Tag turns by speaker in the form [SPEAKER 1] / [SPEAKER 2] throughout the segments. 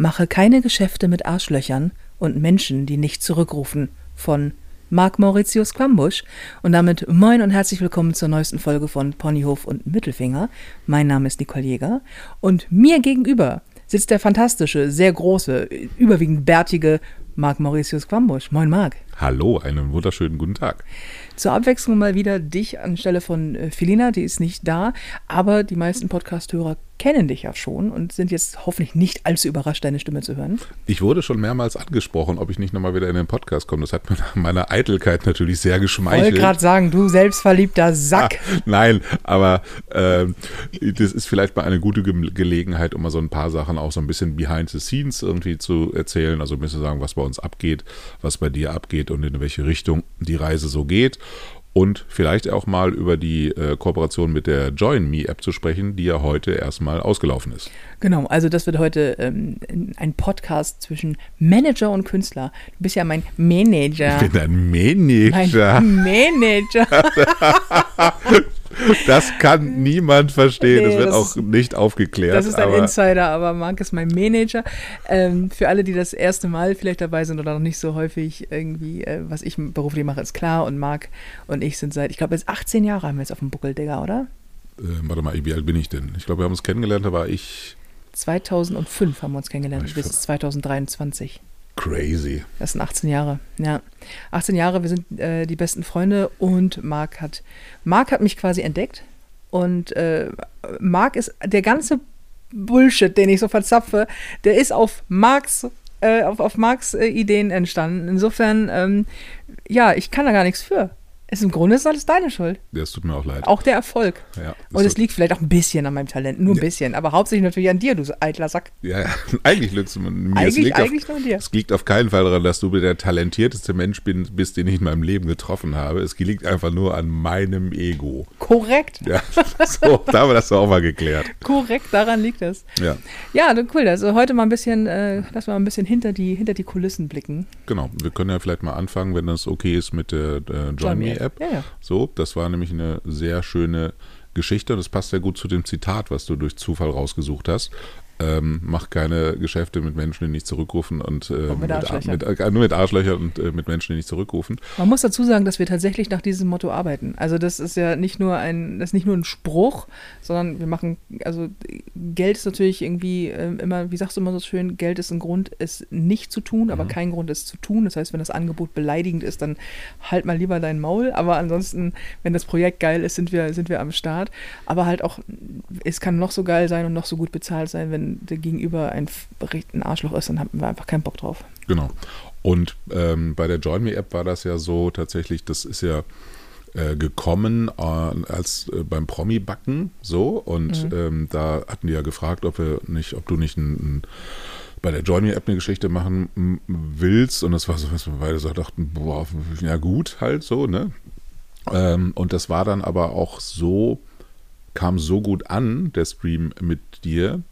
[SPEAKER 1] Mache keine Geschäfte mit Arschlöchern und Menschen, die nicht zurückrufen. Von Marc Mauritius Quambusch. Und damit moin und herzlich willkommen zur neuesten Folge von Ponyhof und Mittelfinger. Mein Name ist Nicole Jäger und mir gegenüber sitzt der fantastische, sehr große, überwiegend bärtige Marc Mauritius Quambusch. Moin Marc.
[SPEAKER 2] Hallo, einen wunderschönen guten Tag.
[SPEAKER 1] Zur Abwechslung mal wieder dich anstelle von äh, Filina, die ist nicht da, aber die meisten Podcast-Hörer kennen dich ja schon und sind jetzt hoffentlich nicht allzu überrascht, deine Stimme zu hören.
[SPEAKER 2] Ich wurde schon mehrmals angesprochen, ob ich nicht nochmal wieder in den Podcast komme. Das hat mir nach meiner Eitelkeit natürlich sehr geschmeichelt. Ich
[SPEAKER 1] wollte gerade sagen, du selbstverliebter Sack.
[SPEAKER 2] Ah, nein, aber äh, das ist vielleicht mal eine gute Ge Gelegenheit, um mal so ein paar Sachen auch so ein bisschen behind the scenes irgendwie zu erzählen. Also ein bisschen sagen, was bei uns abgeht, was bei dir abgeht und in welche Richtung die Reise so geht und vielleicht auch mal über die äh, Kooperation mit der Join Me App zu sprechen, die ja heute erstmal ausgelaufen ist.
[SPEAKER 1] Genau, also das wird heute ähm, ein Podcast zwischen Manager und Künstler. Du bist ja mein Manager.
[SPEAKER 2] Ich bin ein Manager.
[SPEAKER 1] Mein Manager.
[SPEAKER 2] Das kann niemand verstehen. Nee, das wird das auch nicht aufgeklärt.
[SPEAKER 1] Das ist ein Insider, aber Marc ist mein Manager. Ähm, für alle, die das erste Mal vielleicht dabei sind oder noch nicht so häufig irgendwie, äh, was ich beruflich mache, ist klar. Und Marc und ich sind seit, ich glaube, jetzt 18 Jahre haben wir jetzt auf dem Buckel, Digga, oder?
[SPEAKER 2] Äh, warte mal, wie alt bin ich denn? Ich glaube, wir haben uns kennengelernt, da war ich.
[SPEAKER 1] 2005 haben wir uns kennengelernt, bis 2023.
[SPEAKER 2] Crazy.
[SPEAKER 1] Das sind 18 Jahre. Ja. 18 Jahre, wir sind äh, die besten Freunde und Marc hat, Marc hat mich quasi entdeckt. Und äh, Marc ist der ganze Bullshit, den ich so verzapfe, der ist auf Marks, äh, auf, auf Marks äh, Ideen entstanden. Insofern, ähm, ja, ich kann da gar nichts für. Es Im Grunde ist alles deine Schuld.
[SPEAKER 2] Ja, es tut mir auch leid.
[SPEAKER 1] Auch der Erfolg. Ja, und es liegt vielleicht auch ein bisschen an meinem Talent, nur ein ja. bisschen, aber hauptsächlich natürlich an dir, du eitler Sack.
[SPEAKER 2] Ja, ja. eigentlich liegt es mir.
[SPEAKER 1] Eigentlich, eigentlich
[SPEAKER 2] auf,
[SPEAKER 1] nur an dir.
[SPEAKER 2] Es liegt auf keinen Fall daran, dass du der talentierteste Mensch bin, bist, den ich in meinem Leben getroffen habe. Es liegt einfach nur an meinem Ego.
[SPEAKER 1] Korrekt.
[SPEAKER 2] Ja, so, da haben wir das doch auch mal geklärt.
[SPEAKER 1] Korrekt, daran liegt es.
[SPEAKER 2] Ja.
[SPEAKER 1] Ja, cool. Also heute mal ein bisschen, äh, lass mal ein bisschen hinter die, hinter die Kulissen blicken.
[SPEAKER 2] Genau. Wir können ja vielleicht mal anfangen, wenn das okay ist mit der, der Join Me App.
[SPEAKER 1] Ja, ja.
[SPEAKER 2] So, das war nämlich eine sehr schöne Geschichte und das passt sehr gut zu dem Zitat, was du durch Zufall rausgesucht hast ähm, mach keine Geschäfte mit Menschen, die nicht zurückrufen und, äh,
[SPEAKER 1] und mit, Arschlöchern.
[SPEAKER 2] Mit, äh, nur mit Arschlöchern und äh, mit Menschen, die nicht zurückrufen.
[SPEAKER 1] Man muss dazu sagen, dass wir tatsächlich nach diesem Motto arbeiten. Also das ist ja nicht nur ein, das ist nicht nur ein Spruch, sondern wir machen, also Geld ist natürlich irgendwie äh, immer, wie sagst du immer so schön, Geld ist ein Grund, es nicht zu tun, aber mhm. kein Grund, es zu tun. Das heißt, wenn das Angebot beleidigend ist, dann halt mal lieber dein Maul. Aber ansonsten, wenn das Projekt geil ist, sind wir, sind wir am Start. Aber halt auch, es kann noch so geil sein und noch so gut bezahlt sein, wenn der Gegenüber ein, ein Arschloch ist, dann haben wir einfach keinen Bock drauf.
[SPEAKER 2] Genau. Und ähm, bei der Join Me App war das ja so tatsächlich, das ist ja äh, gekommen äh, als äh, beim Promi-Backen so und mhm. ähm, da hatten die ja gefragt, ob wir nicht, ob du nicht ein, ein bei der Join Me App eine Geschichte machen willst und das war so, was wir beide so dachten, boah, ja gut, halt so, ne? Ähm, und das war dann aber auch so, kam so gut an, der Stream mit dir,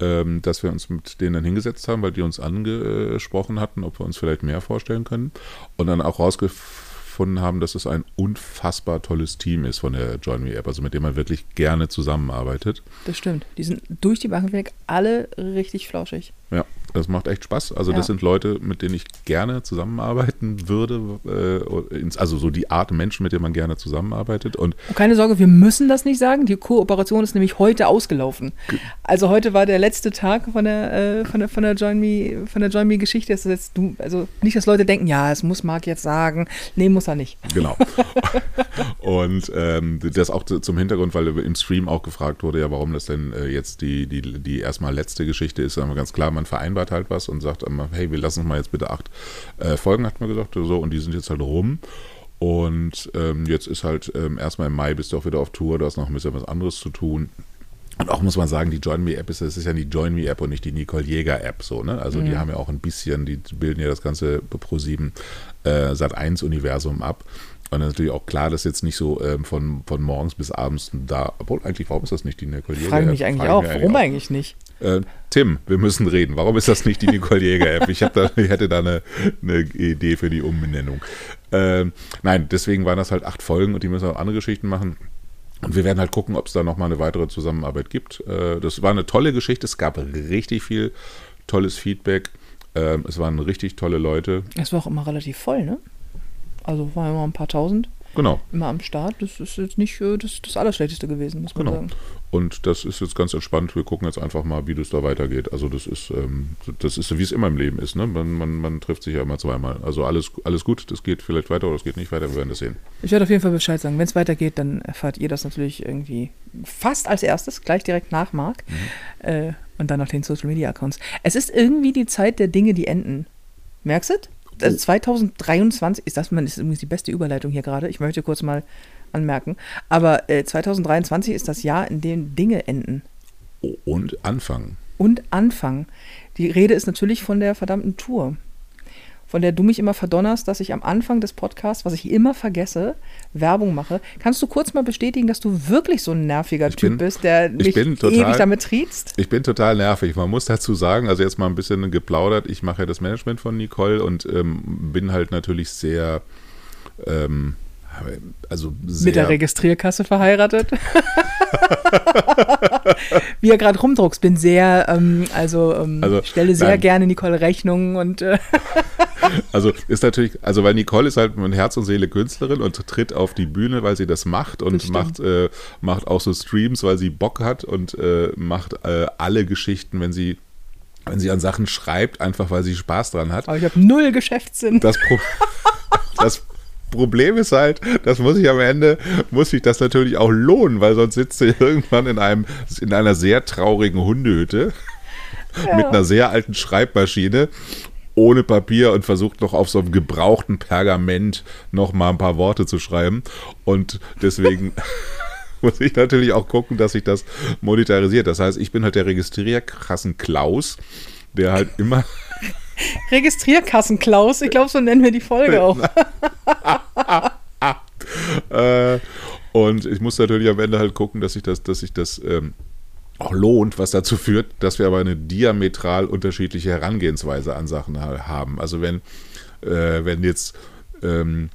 [SPEAKER 2] ähm, dass wir uns mit denen dann hingesetzt haben, weil die uns angesprochen hatten, ob wir uns vielleicht mehr vorstellen können. Und dann auch rausgefunden haben, dass es ein unfassbar tolles Team ist von der Join Me App, also mit dem man wirklich gerne zusammenarbeitet.
[SPEAKER 1] Das stimmt. Die sind durch die Bank weg alle richtig flauschig.
[SPEAKER 2] Ja, das macht echt Spaß. Also ja. das sind Leute, mit denen ich gerne zusammenarbeiten würde. Äh, also so die Art Menschen, mit denen man gerne zusammenarbeitet. Und,
[SPEAKER 1] Und keine Sorge, wir müssen das nicht sagen. Die Kooperation ist nämlich heute ausgelaufen. Also heute war der letzte Tag von der, äh, von der, von der Join Me, von der Join Me Geschichte. Das jetzt du, also nicht, dass Leute denken, ja, es muss Marc jetzt sagen. Nee, muss er nicht.
[SPEAKER 2] Genau. Und ähm, das auch zum Hintergrund, weil im Stream auch gefragt wurde, ja, warum das denn äh, jetzt die, die, die erstmal letzte Geschichte ist. Aber ganz klar, man vereinbart halt was und sagt immer, hey, wir lassen uns mal jetzt bitte acht äh, Folgen, hat man gesagt, so, und die sind jetzt halt rum. Und ähm, jetzt ist halt ähm, erstmal im Mai bist du auch wieder auf Tour, du hast noch ein bisschen was anderes zu tun. Und auch muss man sagen, die Join Me App ist, das ist ja die Join Me App und nicht die Nicole Jäger App so, ne? Also mhm. die haben ja auch ein bisschen, die bilden ja das ganze Pro 7 äh, Sat 1 Universum ab. Und natürlich auch klar, dass jetzt nicht so ähm, von, von morgens bis abends da, obwohl eigentlich, warum ist das nicht die Nicole Jäger?
[SPEAKER 1] Frage mich eigentlich auch, warum eigentlich nicht?
[SPEAKER 2] Äh, Tim, wir müssen reden. Warum ist das nicht die Nicole Jäger-App? Ich, da, ich hätte da eine, eine, Idee für die Umbenennung. Äh, nein, deswegen waren das halt acht Folgen und die müssen auch andere Geschichten machen. Und wir werden halt gucken, ob es da nochmal eine weitere Zusammenarbeit gibt. Äh, das war eine tolle Geschichte. Es gab richtig viel tolles Feedback. Ähm, es waren richtig tolle Leute.
[SPEAKER 1] Es war auch immer relativ voll, ne? Also waren immer ein paar tausend.
[SPEAKER 2] Genau.
[SPEAKER 1] Immer am Start. Das ist jetzt nicht äh, das, das Allerschlechteste gewesen, muss man
[SPEAKER 2] Genau.
[SPEAKER 1] sagen.
[SPEAKER 2] Und das ist jetzt ganz entspannt. Wir gucken jetzt einfach mal, wie das da weitergeht. Also das ist, ähm, das ist so, wie es immer im Leben ist. Ne? Man, man, man trifft sich ja immer zweimal. Also alles, alles gut. Das geht vielleicht weiter oder es geht nicht weiter. Wir werden das sehen.
[SPEAKER 1] Ich werde auf jeden Fall Bescheid sagen. Wenn es weitergeht, dann erfahrt ihr das natürlich irgendwie fast als erstes, gleich direkt nach Marc. Äh, und dann auf den Social Media Accounts. Es ist irgendwie die Zeit der Dinge, die enden. Merkst du? Also 2023 ist das, man ist übrigens die beste Überleitung hier gerade. Ich möchte kurz mal anmerken. Aber äh, 2023 ist das Jahr, in dem Dinge enden
[SPEAKER 2] Und anfangen.
[SPEAKER 1] und anfangen. Die Rede ist natürlich von der verdammten Tour, von der du mich immer verdonnerst, dass ich am Anfang des Podcasts, was ich immer vergesse, Werbung mache. Kannst du kurz mal bestätigen, dass du wirklich so ein nerviger
[SPEAKER 2] Ich
[SPEAKER 1] Typ
[SPEAKER 2] bin-
[SPEAKER 1] bist, der mich
[SPEAKER 2] total-
[SPEAKER 1] ewig damit triezt?
[SPEAKER 2] Ich bin total nervig. Man muss dazu sagen, also jetzt mal ein bisschen geplaudert. Ich mache ja das Management von Nicole und ähm, bin halt natürlich sehr, ähm, also.
[SPEAKER 1] Mit der Registrierkasse verheiratet. Wie er gerade rumdruckst, bin sehr, ähm, also, ähm,
[SPEAKER 2] Also,
[SPEAKER 1] stelle sehr
[SPEAKER 2] nein.
[SPEAKER 1] gerne Nicole Rechnungen und äh,
[SPEAKER 2] Also ist natürlich, also weil Nicole ist halt mit Herz und Seele Künstlerin und tritt auf die Bühne, weil sie das macht und
[SPEAKER 1] Das
[SPEAKER 2] macht, äh, macht auch so Streams, weil sie Bock hat und äh, macht äh, alle Geschichten, wenn sie, wenn sie an Sachen schreibt, einfach weil sie Spaß dran hat.
[SPEAKER 1] aber ich habe null Geschäftssinn.
[SPEAKER 2] Das, Pro das Problem ist halt, das muss ich am Ende, muss ich das natürlich auch lohnen, weil sonst sitzt sie irgendwann in einem, in einer sehr traurigen Hundehütte mit einer sehr alten Schreibmaschine ohne Papier und versucht noch auf so einem gebrauchten Pergament noch mal ein paar Worte zu schreiben. Und deswegen muss ich natürlich auch gucken, dass sich das monetarisiert. Das heißt, ich bin halt der Registrierkassen Klaus, der halt immer
[SPEAKER 1] Registrierkassen-Klaus, ich glaube, so nennen wir die Folge auch.
[SPEAKER 2] Äh, und ich muss natürlich am Ende halt gucken, dass sich das, dass sich das ähm, auch lohnt, was dazu führt, dass wir aber eine diametral unterschiedliche Herangehensweise an Sachen ha- haben. Also wenn, äh, wenn jetzt ähm,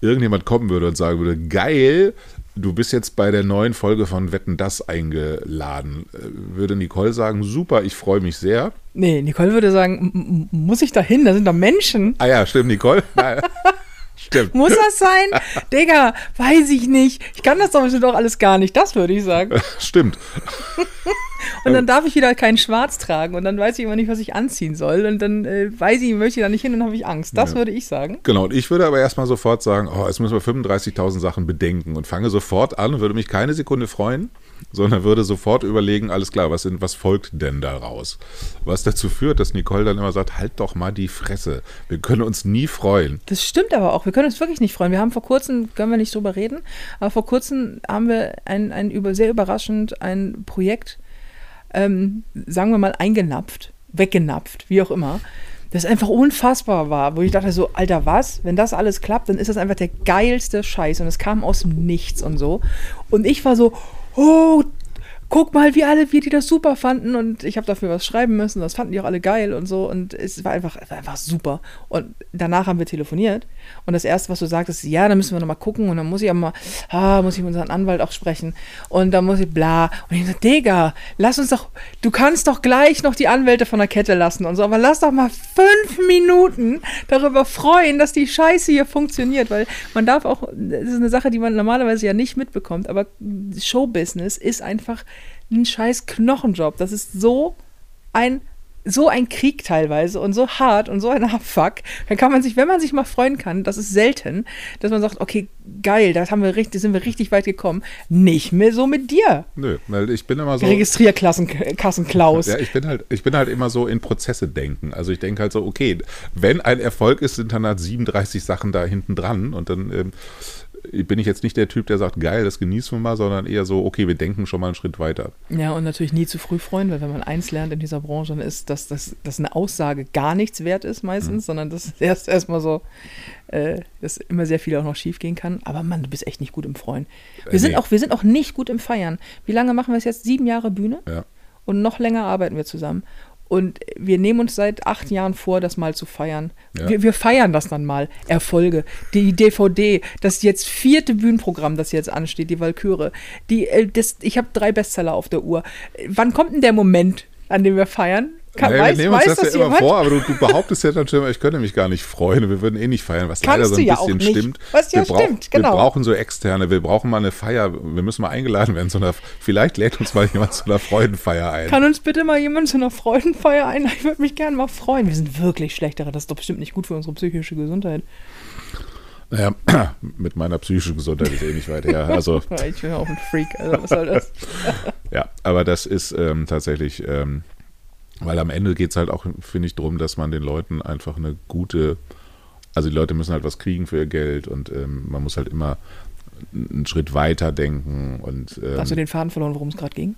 [SPEAKER 2] irgendjemand kommen würde und sagen würde, geil, du bist jetzt bei der neuen Folge von Wetten das eingeladen, äh, würde Nicole sagen, super, ich freue mich sehr.
[SPEAKER 1] Nee, Nicole würde sagen, "M- m- muss ich da hin? Da sind da Menschen.
[SPEAKER 2] Ah ja, stimmt, Nicole. Stimmt.
[SPEAKER 1] Muss das sein? Digga, weiß ich nicht. Ich kann das doch bestimmt auch alles gar nicht. Das würde ich sagen.
[SPEAKER 2] Stimmt.
[SPEAKER 1] Und dann darf ich wieder kein Schwarz tragen und dann weiß ich immer nicht, was ich anziehen soll. Und dann äh, weiß ich, möchte ich da nicht hin und habe ich Angst. Das
[SPEAKER 2] Ja.
[SPEAKER 1] würde ich sagen.
[SPEAKER 2] Genau, und ich würde aber erstmal sofort sagen, oh, jetzt müssen wir 35.000 Sachen bedenken und fange sofort an, würde mich keine Sekunde freuen, sondern würde sofort überlegen, alles klar, was, was folgt denn daraus? Was dazu führt, dass Nicole dann immer sagt, halt doch mal die Fresse, wir können uns nie freuen.
[SPEAKER 1] Das stimmt aber auch. Wir können uns wirklich nicht freuen. Wir haben vor kurzem, können wir nicht drüber reden, aber vor kurzem haben wir ein, ein über, sehr überraschend ein Projekt, ähm, sagen wir mal, eingenapft, weggenapft, wie auch immer. Das einfach unfassbar war, wo ich dachte so, Alter, was? Wenn das alles klappt, dann ist das einfach der geilste Scheiß. Und es kam aus dem Nichts und so. Und ich war so, oh, guck mal, wie alle, wie die das super fanden. Und ich habe dafür was schreiben müssen. Das fanden die auch alle geil und so. Und es war einfach, es war einfach super. Und danach haben wir telefoniert. Und das Erste, was du sagtest, ja, dann müssen wir nochmal gucken. Und dann muss ich aber mal, ah, muss ich mit unserem Anwalt auch sprechen. Und dann muss ich bla. Und ich so, Digga, lass uns doch, du kannst doch gleich noch die Anwälte von der Kette lassen und so. Aber lass doch mal fünf Minuten darüber freuen, dass die Scheiße hier funktioniert. Weil man darf auch, das ist eine Sache, die man normalerweise ja nicht mitbekommt. Aber Showbusiness ist einfach ein scheiß Knochenjob. Das ist so ein so ein Krieg teilweise und so hart und so ein Abfuck. Dann kann man sich, wenn man sich mal freuen kann, das ist selten, dass man sagt, okay, geil, da haben wir richtig, sind wir richtig weit gekommen. Nicht mehr so mit dir.
[SPEAKER 2] Nö, weil ich bin immer so.
[SPEAKER 1] Registrierkassen-Klaus.
[SPEAKER 2] Ja, ich bin halt, ich bin halt immer so in Prozesse denken. Also ich denke halt so, okay, wenn ein Erfolg ist, sind dann halt 37 Sachen da hinten dran und dann ähm, bin ich jetzt nicht der Typ, der sagt, geil, das genießen wir mal, sondern eher so, okay, wir denken schon mal einen Schritt weiter.
[SPEAKER 1] Ja, und natürlich nie zu früh freuen, weil wenn man eins lernt in dieser Branche, dann ist, dass, dass, dass eine Aussage gar nichts wert ist meistens, sondern dass erst erstmal so, äh, dass immer sehr viel auch noch schief gehen kann. Aber Mann, du bist echt nicht gut im Freuen. Wir,
[SPEAKER 2] Äh,
[SPEAKER 1] sind,
[SPEAKER 2] nee.
[SPEAKER 1] auch, wir sind auch nicht gut im Feiern. Wie lange machen wir es jetzt? Sieben Jahre Bühne?
[SPEAKER 2] Ja.
[SPEAKER 1] Und noch länger arbeiten wir zusammen. Und wir nehmen uns seit acht Jahren vor, das mal zu feiern.
[SPEAKER 2] Ja.
[SPEAKER 1] Wir, wir feiern das dann mal. Erfolge. Die DVD, das jetzt vierte Bühnenprogramm, das jetzt ansteht, die Walküre. Die, äh, das, ich habe drei Bestseller auf der Uhr. Wann kommt denn der Moment, an dem wir feiern? Kann,
[SPEAKER 2] naja,
[SPEAKER 1] weiß,
[SPEAKER 2] wir nehmen uns
[SPEAKER 1] weiß
[SPEAKER 2] das, ja immer
[SPEAKER 1] jemand?
[SPEAKER 2] vor, aber du, du behauptest ja dann schon immer, ich könnte mich gar nicht freuen wir würden eh nicht feiern, was leider
[SPEAKER 1] Kannst
[SPEAKER 2] so
[SPEAKER 1] du
[SPEAKER 2] ein
[SPEAKER 1] ja
[SPEAKER 2] bisschen stimmt.
[SPEAKER 1] Was ja
[SPEAKER 2] wir, brauch-
[SPEAKER 1] stimmt, genau.
[SPEAKER 2] wir brauchen so externe, wir brauchen mal eine Feier, wir müssen mal eingeladen werden zu einer, vielleicht lädt uns mal jemand zu einer Freudenfeier ein.
[SPEAKER 1] Kann uns bitte mal jemand zu einer Freudenfeier einladen? Ich würde mich gerne mal freuen. Wir sind wirklich schlechtere. Das ist doch bestimmt nicht gut für unsere psychische Gesundheit.
[SPEAKER 2] Naja, mit meiner psychischen Gesundheit ist eh nicht weit her. Also,
[SPEAKER 1] Ich bin ja auch ein Freak. Also was soll das?
[SPEAKER 2] ja, aber das ist ähm, tatsächlich, ähm, weil am Ende geht es halt auch, finde ich, darum, dass man den Leuten einfach eine gute, also die Leute müssen halt was kriegen für ihr Geld und ähm, man muss halt immer einen Schritt weiter denken und ähm,
[SPEAKER 1] Hast du den Faden verloren, worum es gerade ging?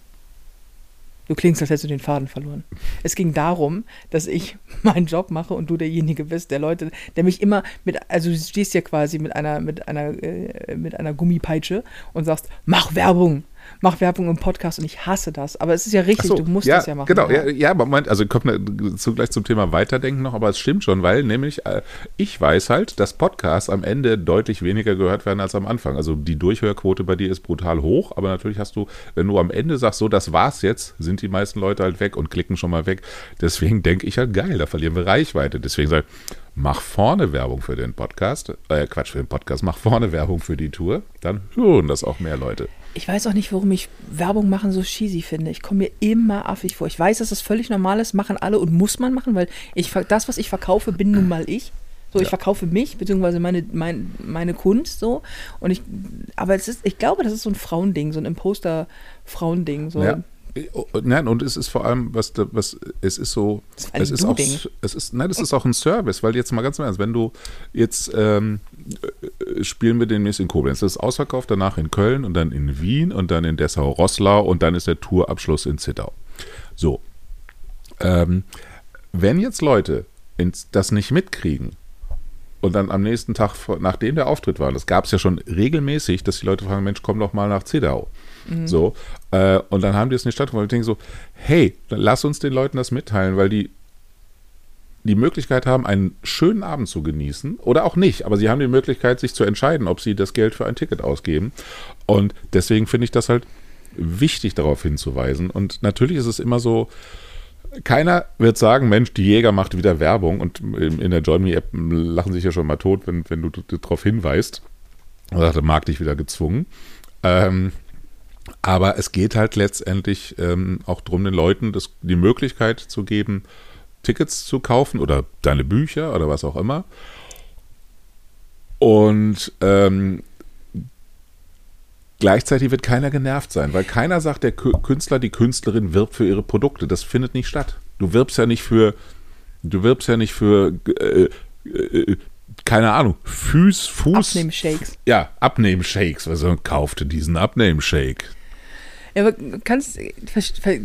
[SPEAKER 1] Du klingst, als hättest du den Faden verloren. Es ging darum, dass ich meinen Job mache und du derjenige bist, der Leute, der mich immer mit, also du stehst ja quasi mit einer, mit einer, äh, mit einer Gummipeitsche und sagst, mach Werbung, mach Werbung im Podcast und ich hasse das. Aber es ist ja richtig,
[SPEAKER 2] so,
[SPEAKER 1] du musst
[SPEAKER 2] ja,
[SPEAKER 1] das ja machen.
[SPEAKER 2] Genau, ja, ja aber Moment, also kommt ne- zu, gleich zum Thema Weiterdenken noch, aber es stimmt schon, weil nämlich äh, ich weiß halt, dass Podcasts am Ende deutlich weniger gehört werden als am Anfang. Also die Durchhörquote bei dir ist brutal hoch, aber natürlich hast du, wenn du am Ende sagst, so, das war's jetzt, sind die meisten Leute halt weg und klicken schon mal weg. Deswegen denke ich halt, geil, da verlieren wir Reichweite. Deswegen sage ich, mach vorne Werbung für den Podcast, äh, Quatsch, für den Podcast, mach vorne Werbung für die Tour, dann hören das auch mehr Leute.
[SPEAKER 1] Ich weiß auch nicht, warum ich Werbung machen so cheesy finde. Ich komme mir immer affig vor. Ich weiß, dass das völlig normal ist, machen alle und muss man machen, weil ich das, was ich verkaufe, bin nun mal ich. So, ich
[SPEAKER 2] Ja.
[SPEAKER 1] verkaufe mich, beziehungsweise meine, mein, meine Kunst so. Und ich, aber es ist, ich glaube, das ist so ein Frauending, so ein Imposter-Frauending. So.
[SPEAKER 2] Ja. Nein, und es ist vor allem, was, was es ist so,
[SPEAKER 1] ist
[SPEAKER 2] es ist auch, es ist, nein, das ist auch ein Service, weil jetzt mal ganz im Ernst, wenn du jetzt ähm, äh, spielen wir demnächst in Koblenz, das ist ausverkauft, danach in Köln und dann in Wien und dann in Dessau-Rosslau und dann ist der Tourabschluss in Zittau. So, ähm, wenn jetzt Leute das nicht mitkriegen und dann am nächsten Tag, nachdem der Auftritt war, das gab es ja schon regelmäßig, dass die Leute fragen, Mensch, komm doch mal nach Zittau. So, äh, und dann haben die es nicht stattgefunden. Und ich denke so, hey, dann lass uns den Leuten das mitteilen, weil die die Möglichkeit haben, einen schönen Abend zu genießen oder auch nicht, aber sie haben die Möglichkeit, sich zu entscheiden, ob sie das Geld für ein Ticket ausgeben. Und deswegen finde ich das halt wichtig, darauf hinzuweisen. Und natürlich ist es immer so, keiner wird sagen, Mensch, die Jäger macht wieder Werbung und in der Join Me App lachen sich ja schon mal tot, wenn, wenn du darauf hinweist. Und sagt, mag dich wieder gezwungen. Ähm, aber es geht halt letztendlich ähm, auch darum, den Leuten das, die Möglichkeit zu geben, Tickets zu kaufen oder deine Bücher oder was auch immer. Und ähm, gleichzeitig wird keiner genervt sein, weil keiner sagt, der Kü- Künstler, die Künstlerin wirbt für ihre Produkte. Das findet nicht statt. Du wirbst ja nicht für, du wirbst ja nicht für, äh, äh, keine Ahnung, Fuß, Fuß.
[SPEAKER 1] Abnehmshakes.
[SPEAKER 2] Ja, Abnehmshakes. Also kaufte diesen Abnehmshake.
[SPEAKER 1] Ja, aber kannst,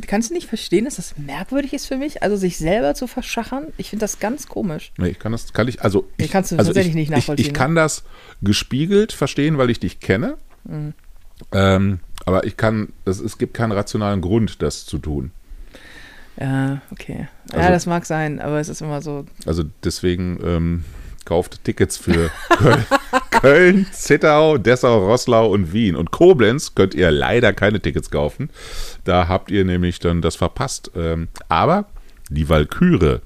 [SPEAKER 1] kannst du nicht verstehen, dass das merkwürdig ist für mich? Also sich selber zu verschachern? Ich finde das ganz komisch.
[SPEAKER 2] Nee, ich kann das, kann ich, also
[SPEAKER 1] Nee,
[SPEAKER 2] ich,
[SPEAKER 1] kannst du
[SPEAKER 2] also
[SPEAKER 1] tatsächlich
[SPEAKER 2] ich,
[SPEAKER 1] nicht nachvollziehen,
[SPEAKER 2] Ich, ich kann das gespiegelt verstehen, weil ich dich kenne.
[SPEAKER 1] Mhm.
[SPEAKER 2] Ähm, aber ich kann, das, es gibt keinen rationalen Grund, das zu tun.
[SPEAKER 1] Ja, okay. ja,
[SPEAKER 2] Also-
[SPEAKER 1] das mag sein, aber es ist immer so.
[SPEAKER 2] Also deswegen ähm, kauft Tickets für Köln, Köln, Zittau, Dessau, Rosslau und Wien. Und Koblenz könnt ihr leider keine Tickets kaufen. Da habt ihr nämlich dann das verpasst. Ähm, aber die Walküre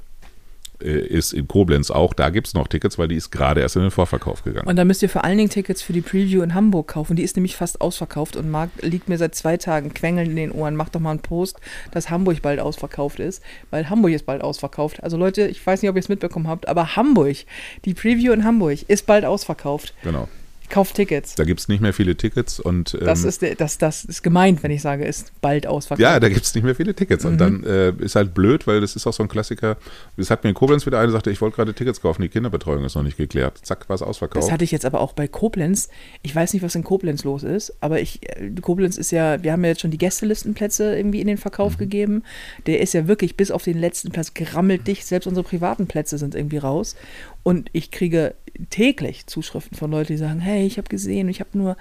[SPEAKER 2] ist in Koblenz auch. Da gibt es noch Tickets, weil die ist gerade erst in den Vorverkauf gegangen.
[SPEAKER 1] Und da müsst ihr vor allen Dingen Tickets für die Preview in Hamburg kaufen. Die ist nämlich fast ausverkauft und Marc liegt mir seit zwei Tagen quengeln in den Ohren. Macht doch mal einen Post, dass Hamburg bald ausverkauft ist, weil Hamburg ist bald ausverkauft. Also Leute, ich weiß nicht, ob ihr es mitbekommen habt, aber Hamburg, die Preview in Hamburg ist bald ausverkauft.
[SPEAKER 2] Genau.
[SPEAKER 1] Kauft Tickets.
[SPEAKER 2] Da gibt es nicht mehr viele Tickets und ähm,
[SPEAKER 1] Das ist, das, das ist gemeint, wenn ich sage, ist bald ausverkauft.
[SPEAKER 2] ja, da gibt es nicht mehr viele Tickets.
[SPEAKER 1] Mhm.
[SPEAKER 2] Und dann äh, ist halt blöd, weil das ist auch so ein Klassiker. Das hat mir in Koblenz wieder eine, sagte, ich wollte gerade Tickets kaufen, die Kinderbetreuung ist noch nicht geklärt. Zack, war es ausverkauft.
[SPEAKER 1] Das hatte ich jetzt aber auch bei Koblenz. Ich weiß nicht, was in Koblenz los ist, aber ich, äh, Koblenz ist ja, wir haben ja jetzt schon die Gästelistenplätze irgendwie in den Verkauf
[SPEAKER 2] Mhm.
[SPEAKER 1] gegeben. Der ist ja wirklich bis auf den letzten Platz gerammelt dicht. Selbst unsere privaten Plätze sind irgendwie raus. Und ich kriege täglich Zuschriften von Leuten, die sagen, hey, ich habe gesehen, ich habe nur,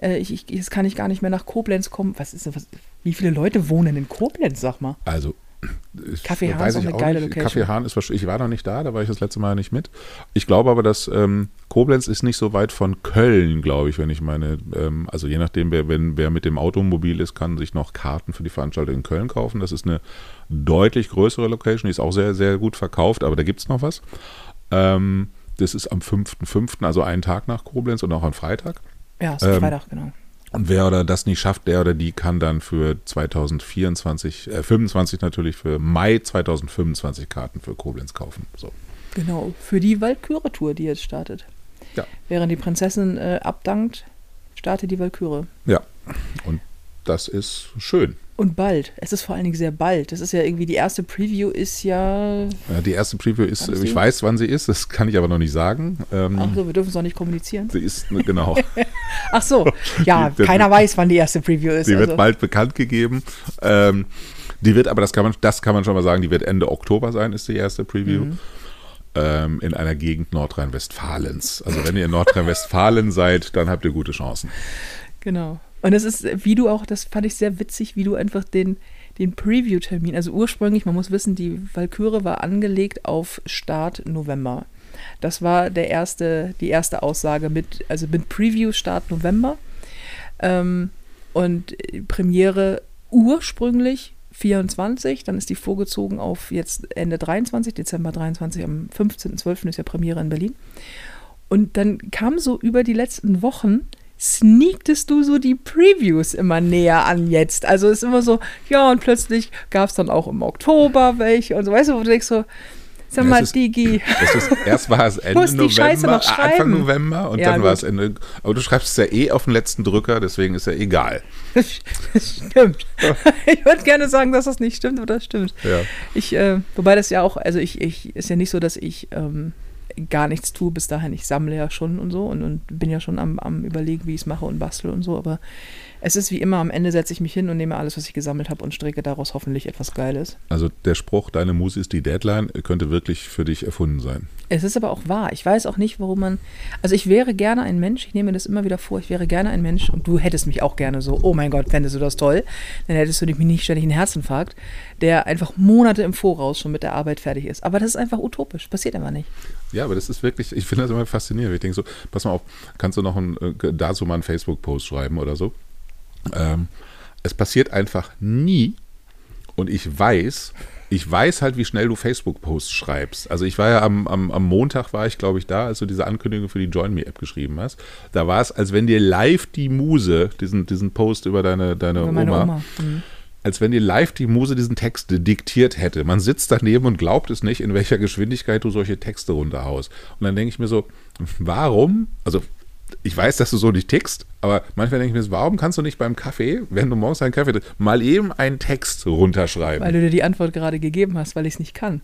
[SPEAKER 1] äh, ich, ich, jetzt kann ich gar nicht mehr nach Koblenz kommen. Was ist was, wie viele Leute wohnen in Koblenz, sag mal?
[SPEAKER 2] also ich,
[SPEAKER 1] Kaffee Hahn
[SPEAKER 2] weiß
[SPEAKER 1] ist auch eine geile
[SPEAKER 2] nicht.
[SPEAKER 1] Location.
[SPEAKER 2] Kaffee Hahn ist wahrscheinlich, ich war noch nicht da, da war ich das letzte Mal nicht mit. Ich glaube aber, dass ähm, Koblenz ist nicht so weit von Köln, glaube ich, wenn ich meine, ähm, also je nachdem, wer, wenn, wer mit dem Automobil ist, kann sich noch Karten für die Veranstaltung in Köln kaufen. Das ist eine deutlich größere Location, die ist auch sehr, sehr gut verkauft, aber da gibt es noch was. Ähm, das ist am 5.5., also einen Tag nach Koblenz und auch am Freitag.
[SPEAKER 1] Ja, ist
[SPEAKER 2] Ähm,
[SPEAKER 1] Freitag, genau.
[SPEAKER 2] Und wer oder das nicht schafft, der oder die kann dann für 2024, äh, 25 natürlich für Mai 2025 Karten für Koblenz kaufen. So.
[SPEAKER 1] Genau, für die Walküre-Tour, die jetzt startet.
[SPEAKER 2] Ja.
[SPEAKER 1] Während die Prinzessin äh, abdankt, startet die Walküre.
[SPEAKER 2] Ja. Und das ist schön.
[SPEAKER 1] Und bald. Es ist vor allen Dingen sehr bald. Das ist ja irgendwie, die erste Preview ist ja.
[SPEAKER 2] Ja, die erste Preview ist, ich
[SPEAKER 1] die?
[SPEAKER 2] weiß, wann sie ist, das kann ich aber noch nicht sagen. Ähm,
[SPEAKER 1] Ach so, wir dürfen es noch nicht kommunizieren.
[SPEAKER 2] Sie ist, ne, genau,
[SPEAKER 1] Ach so, ja,
[SPEAKER 2] Die-
[SPEAKER 1] keiner weiß, wann die erste Preview ist.
[SPEAKER 2] sie wird
[SPEAKER 1] also.
[SPEAKER 2] bald bekannt gegeben. Ähm, die wird, aber das kann, man, das kann man schon mal sagen, die wird Ende Oktober sein, ist die erste Preview.
[SPEAKER 1] Mhm.
[SPEAKER 2] Ähm, in einer Gegend Nordrhein-Westfalens. Also wenn ihr in Nordrhein-Westfalen seid, dann habt ihr gute Chancen.
[SPEAKER 1] Genau. Und es ist, wie du auch, das fand ich sehr witzig, wie du einfach den, den Preview-Termin, also ursprünglich, man muss wissen, die Walküre war angelegt auf Start November. Das war der erste, die erste Aussage mit, also mit Preview Start November. Ähm, und äh, Premiere ursprünglich 24, dann ist die vorgezogen auf jetzt Ende 23, Dezember 23, am 15.12. ist ja Premiere in Berlin. Und dann kam so über die letzten Wochen, sneaktest du so die Previews immer näher an jetzt. Also es ist immer so, ja, und plötzlich gab es dann auch im Oktober welche und so, weißt du, wo du denkst so, sag mal,
[SPEAKER 2] ist-
[SPEAKER 1] Digi,
[SPEAKER 2] ist, erst war es Ende
[SPEAKER 1] musst die Scheiße
[SPEAKER 2] November, äh, Anfang. November und
[SPEAKER 1] Ja,
[SPEAKER 2] dann war es Ende. Aber du schreibst es ja eh auf den letzten Drücker, deswegen ist ja egal.
[SPEAKER 1] das stimmt. ich würde gerne sagen, dass das nicht stimmt, aber das stimmt.
[SPEAKER 2] Ja.
[SPEAKER 1] Ich, äh, wobei das ja auch, also ich, ich, ist ja nicht so, dass ich ähm, gar nichts tue bis dahin. Ich sammle ja schon und so und, und bin ja schon am, am überlegen, wie ich es mache und bastel und so, aber es ist wie immer, am Ende setze ich mich hin und nehme alles, was ich gesammelt habe und stricke daraus hoffentlich etwas Geiles.
[SPEAKER 2] Also der Spruch, deine Muse ist die Deadline, könnte wirklich für dich erfunden sein.
[SPEAKER 1] Es ist aber auch wahr. Ich weiß auch nicht, warum man. Also ich wäre gerne ein Mensch, ich nehme mir das immer wieder vor, ich wäre gerne ein Mensch und du hättest mich auch gerne so, oh mein Gott, fändest du das toll, dann hättest du nämlich nicht ständig einen Herzinfarkt, der einfach Monate im Voraus schon mit der Arbeit fertig ist. Aber das ist einfach utopisch, passiert einfach nicht.
[SPEAKER 2] Ja, aber das ist wirklich, ich finde das immer faszinierend. Ich denke so, pass mal auf, kannst du noch ein, äh, dazu mal einen Facebook-Post schreiben oder so? Ähm, es passiert einfach nie und ich weiß, ich weiß halt, wie schnell du Facebook-Posts schreibst. Also ich war ja am, am, am Montag, war ich glaube ich da, als du diese Ankündigung für die Join Me-App geschrieben hast. Da war es, als wenn dir live die Muse, diesen, diesen Post über deine, deine
[SPEAKER 1] Über
[SPEAKER 2] Oma,
[SPEAKER 1] Oma. Mhm.
[SPEAKER 2] Als wenn dir live die Muse diesen Text diktiert hätte. Man sitzt daneben und glaubt es nicht, in welcher Geschwindigkeit du solche Texte runterhaust. Und dann denke ich mir so, warum? Also ich weiß, dass du so nicht tickst, aber manchmal denke ich mir so, warum kannst du nicht beim Kaffee, wenn du morgens einen Kaffee trinkst, mal eben einen Text runterschreiben?
[SPEAKER 1] Weil du dir die Antwort gerade gegeben hast, weil ich es nicht kann.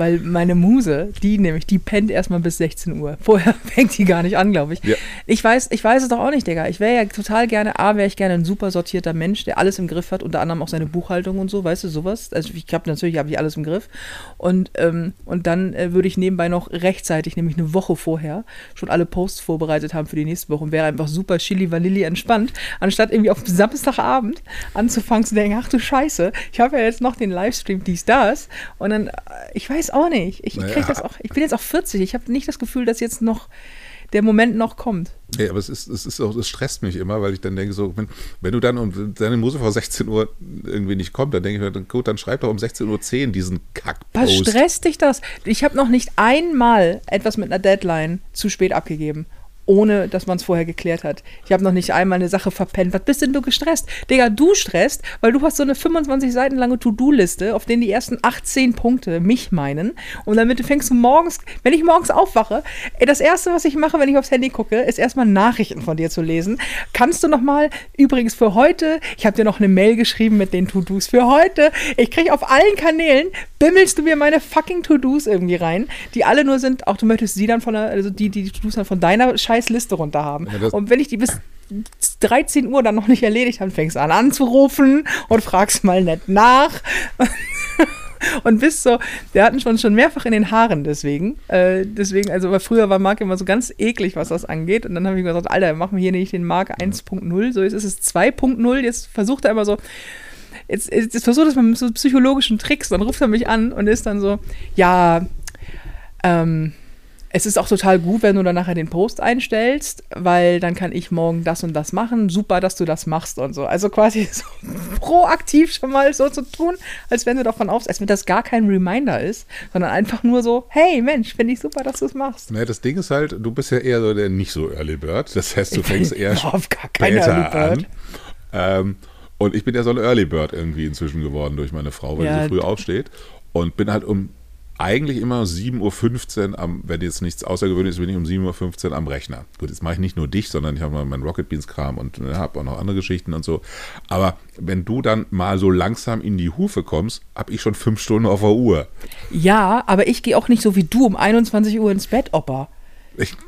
[SPEAKER 1] Weil meine Muse, die nämlich, die pennt erstmal bis 16 Uhr. Vorher fängt die gar nicht an, glaube ich.
[SPEAKER 2] Ja.
[SPEAKER 1] Ich weiß, ich weiß es doch auch nicht, Digga. Ich wäre ja total gerne, A, wäre ich gerne ein super sortierter Mensch, der alles im Griff hat, unter anderem auch seine Buchhaltung und so, weißt du, sowas. Also ich habe natürlich habe ich alles im Griff. Und, ähm, und dann äh, würde ich nebenbei noch rechtzeitig, nämlich eine Woche vorher, schon alle Posts vorbereitet haben für die nächste Woche und wäre einfach super chili vanilli entspannt, anstatt irgendwie auf Samstagabend anzufangen zu denken, ach du Scheiße, ich habe ja jetzt noch den Livestream, dies, das. Und dann, äh, ich weiß auch nicht. Ich, ich krieg
[SPEAKER 2] Naja.
[SPEAKER 1] das auch, ich bin jetzt auch 40, ich habe nicht das Gefühl, dass jetzt noch der Moment noch kommt.
[SPEAKER 2] Nee, aber es ist, es ist auch, es stresst mich immer, weil ich dann denke, so, wenn, wenn du dann um deine Muse vor 16 Uhr irgendwie nicht kommt, dann denke ich mir, dann, gut, dann schreib doch um 16.10 Uhr diesen
[SPEAKER 1] Was
[SPEAKER 2] Kackpost.
[SPEAKER 1] stresst dich das? Ich habe noch nicht einmal etwas mit einer Deadline zu spät abgegeben. Ohne dass man es vorher geklärt hat. Ich habe noch nicht einmal eine Sache verpennt. Was bist denn du gestresst? Digga, du stresst, weil du hast so eine 25 Seiten lange To-Do-Liste, auf denen die ersten 18 Punkte mich meinen. Und damit fängst du morgens, wenn ich morgens aufwache, das erste, was ich mache, wenn ich aufs Handy gucke, ist erstmal Nachrichten von dir zu lesen. Kannst du noch mal, übrigens für heute, ich habe dir noch eine Mail geschrieben mit den To-Dos für heute. Ich kriege auf allen Kanälen, bimmelst du mir meine fucking To-Dos irgendwie rein, die alle nur sind, auch du möchtest sie dann von der, also die, die To-Dos dann von deiner scheiß Liste runter haben.
[SPEAKER 2] Ja,
[SPEAKER 1] und wenn ich die bis 13 Uhr dann noch nicht erledigt habe, fängst du an anzurufen und fragst mal nett nach. Und bist so, wir hatten schon schon mehrfach in den Haaren deswegen. Äh, deswegen, also weil früher war Marc immer so ganz eklig, was das angeht. Und dann habe ich gesagt, Alter, machen wir hier nicht den Marc 1.0, so jetzt ist es 2.0. Jetzt versucht er immer so, jetzt, jetzt, jetzt versucht das mal mit so psychologischen Tricks, dann ruft er mich an und ist dann so, ja, ähm, es ist auch total gut, wenn du dann nachher den Post einstellst, weil dann kann ich morgen das und das machen. Super, dass du das machst und so. Also quasi so proaktiv schon mal so zu tun, als wenn du davon auf, als wenn das gar kein Reminder ist, sondern einfach nur so, hey Mensch, finde ich super, dass du es machst.
[SPEAKER 2] Naja, das Ding ist halt, du bist ja eher so der nicht so Early Bird. Das heißt, du fängst eher
[SPEAKER 1] auf gar Bird.
[SPEAKER 2] an. Ähm, und ich bin ja so ein Early Bird irgendwie inzwischen geworden durch meine Frau, weil ja, sie früh aufsteht. Und bin halt um eigentlich immer 7.15 Uhr, am, wenn jetzt nichts Außergewöhnliches ist, bin ich um 7.15 Uhr am Rechner. Gut, jetzt mache ich nicht nur dich, sondern ich habe mal meinen Rocket Beans Kram und äh, habe auch noch andere Geschichten und so. Aber wenn du dann mal so langsam in die Hufe kommst, habe ich schon fünf Stunden auf der Uhr.
[SPEAKER 1] Ja, aber ich gehe auch nicht so wie du um 21 Uhr ins Bett, Opa.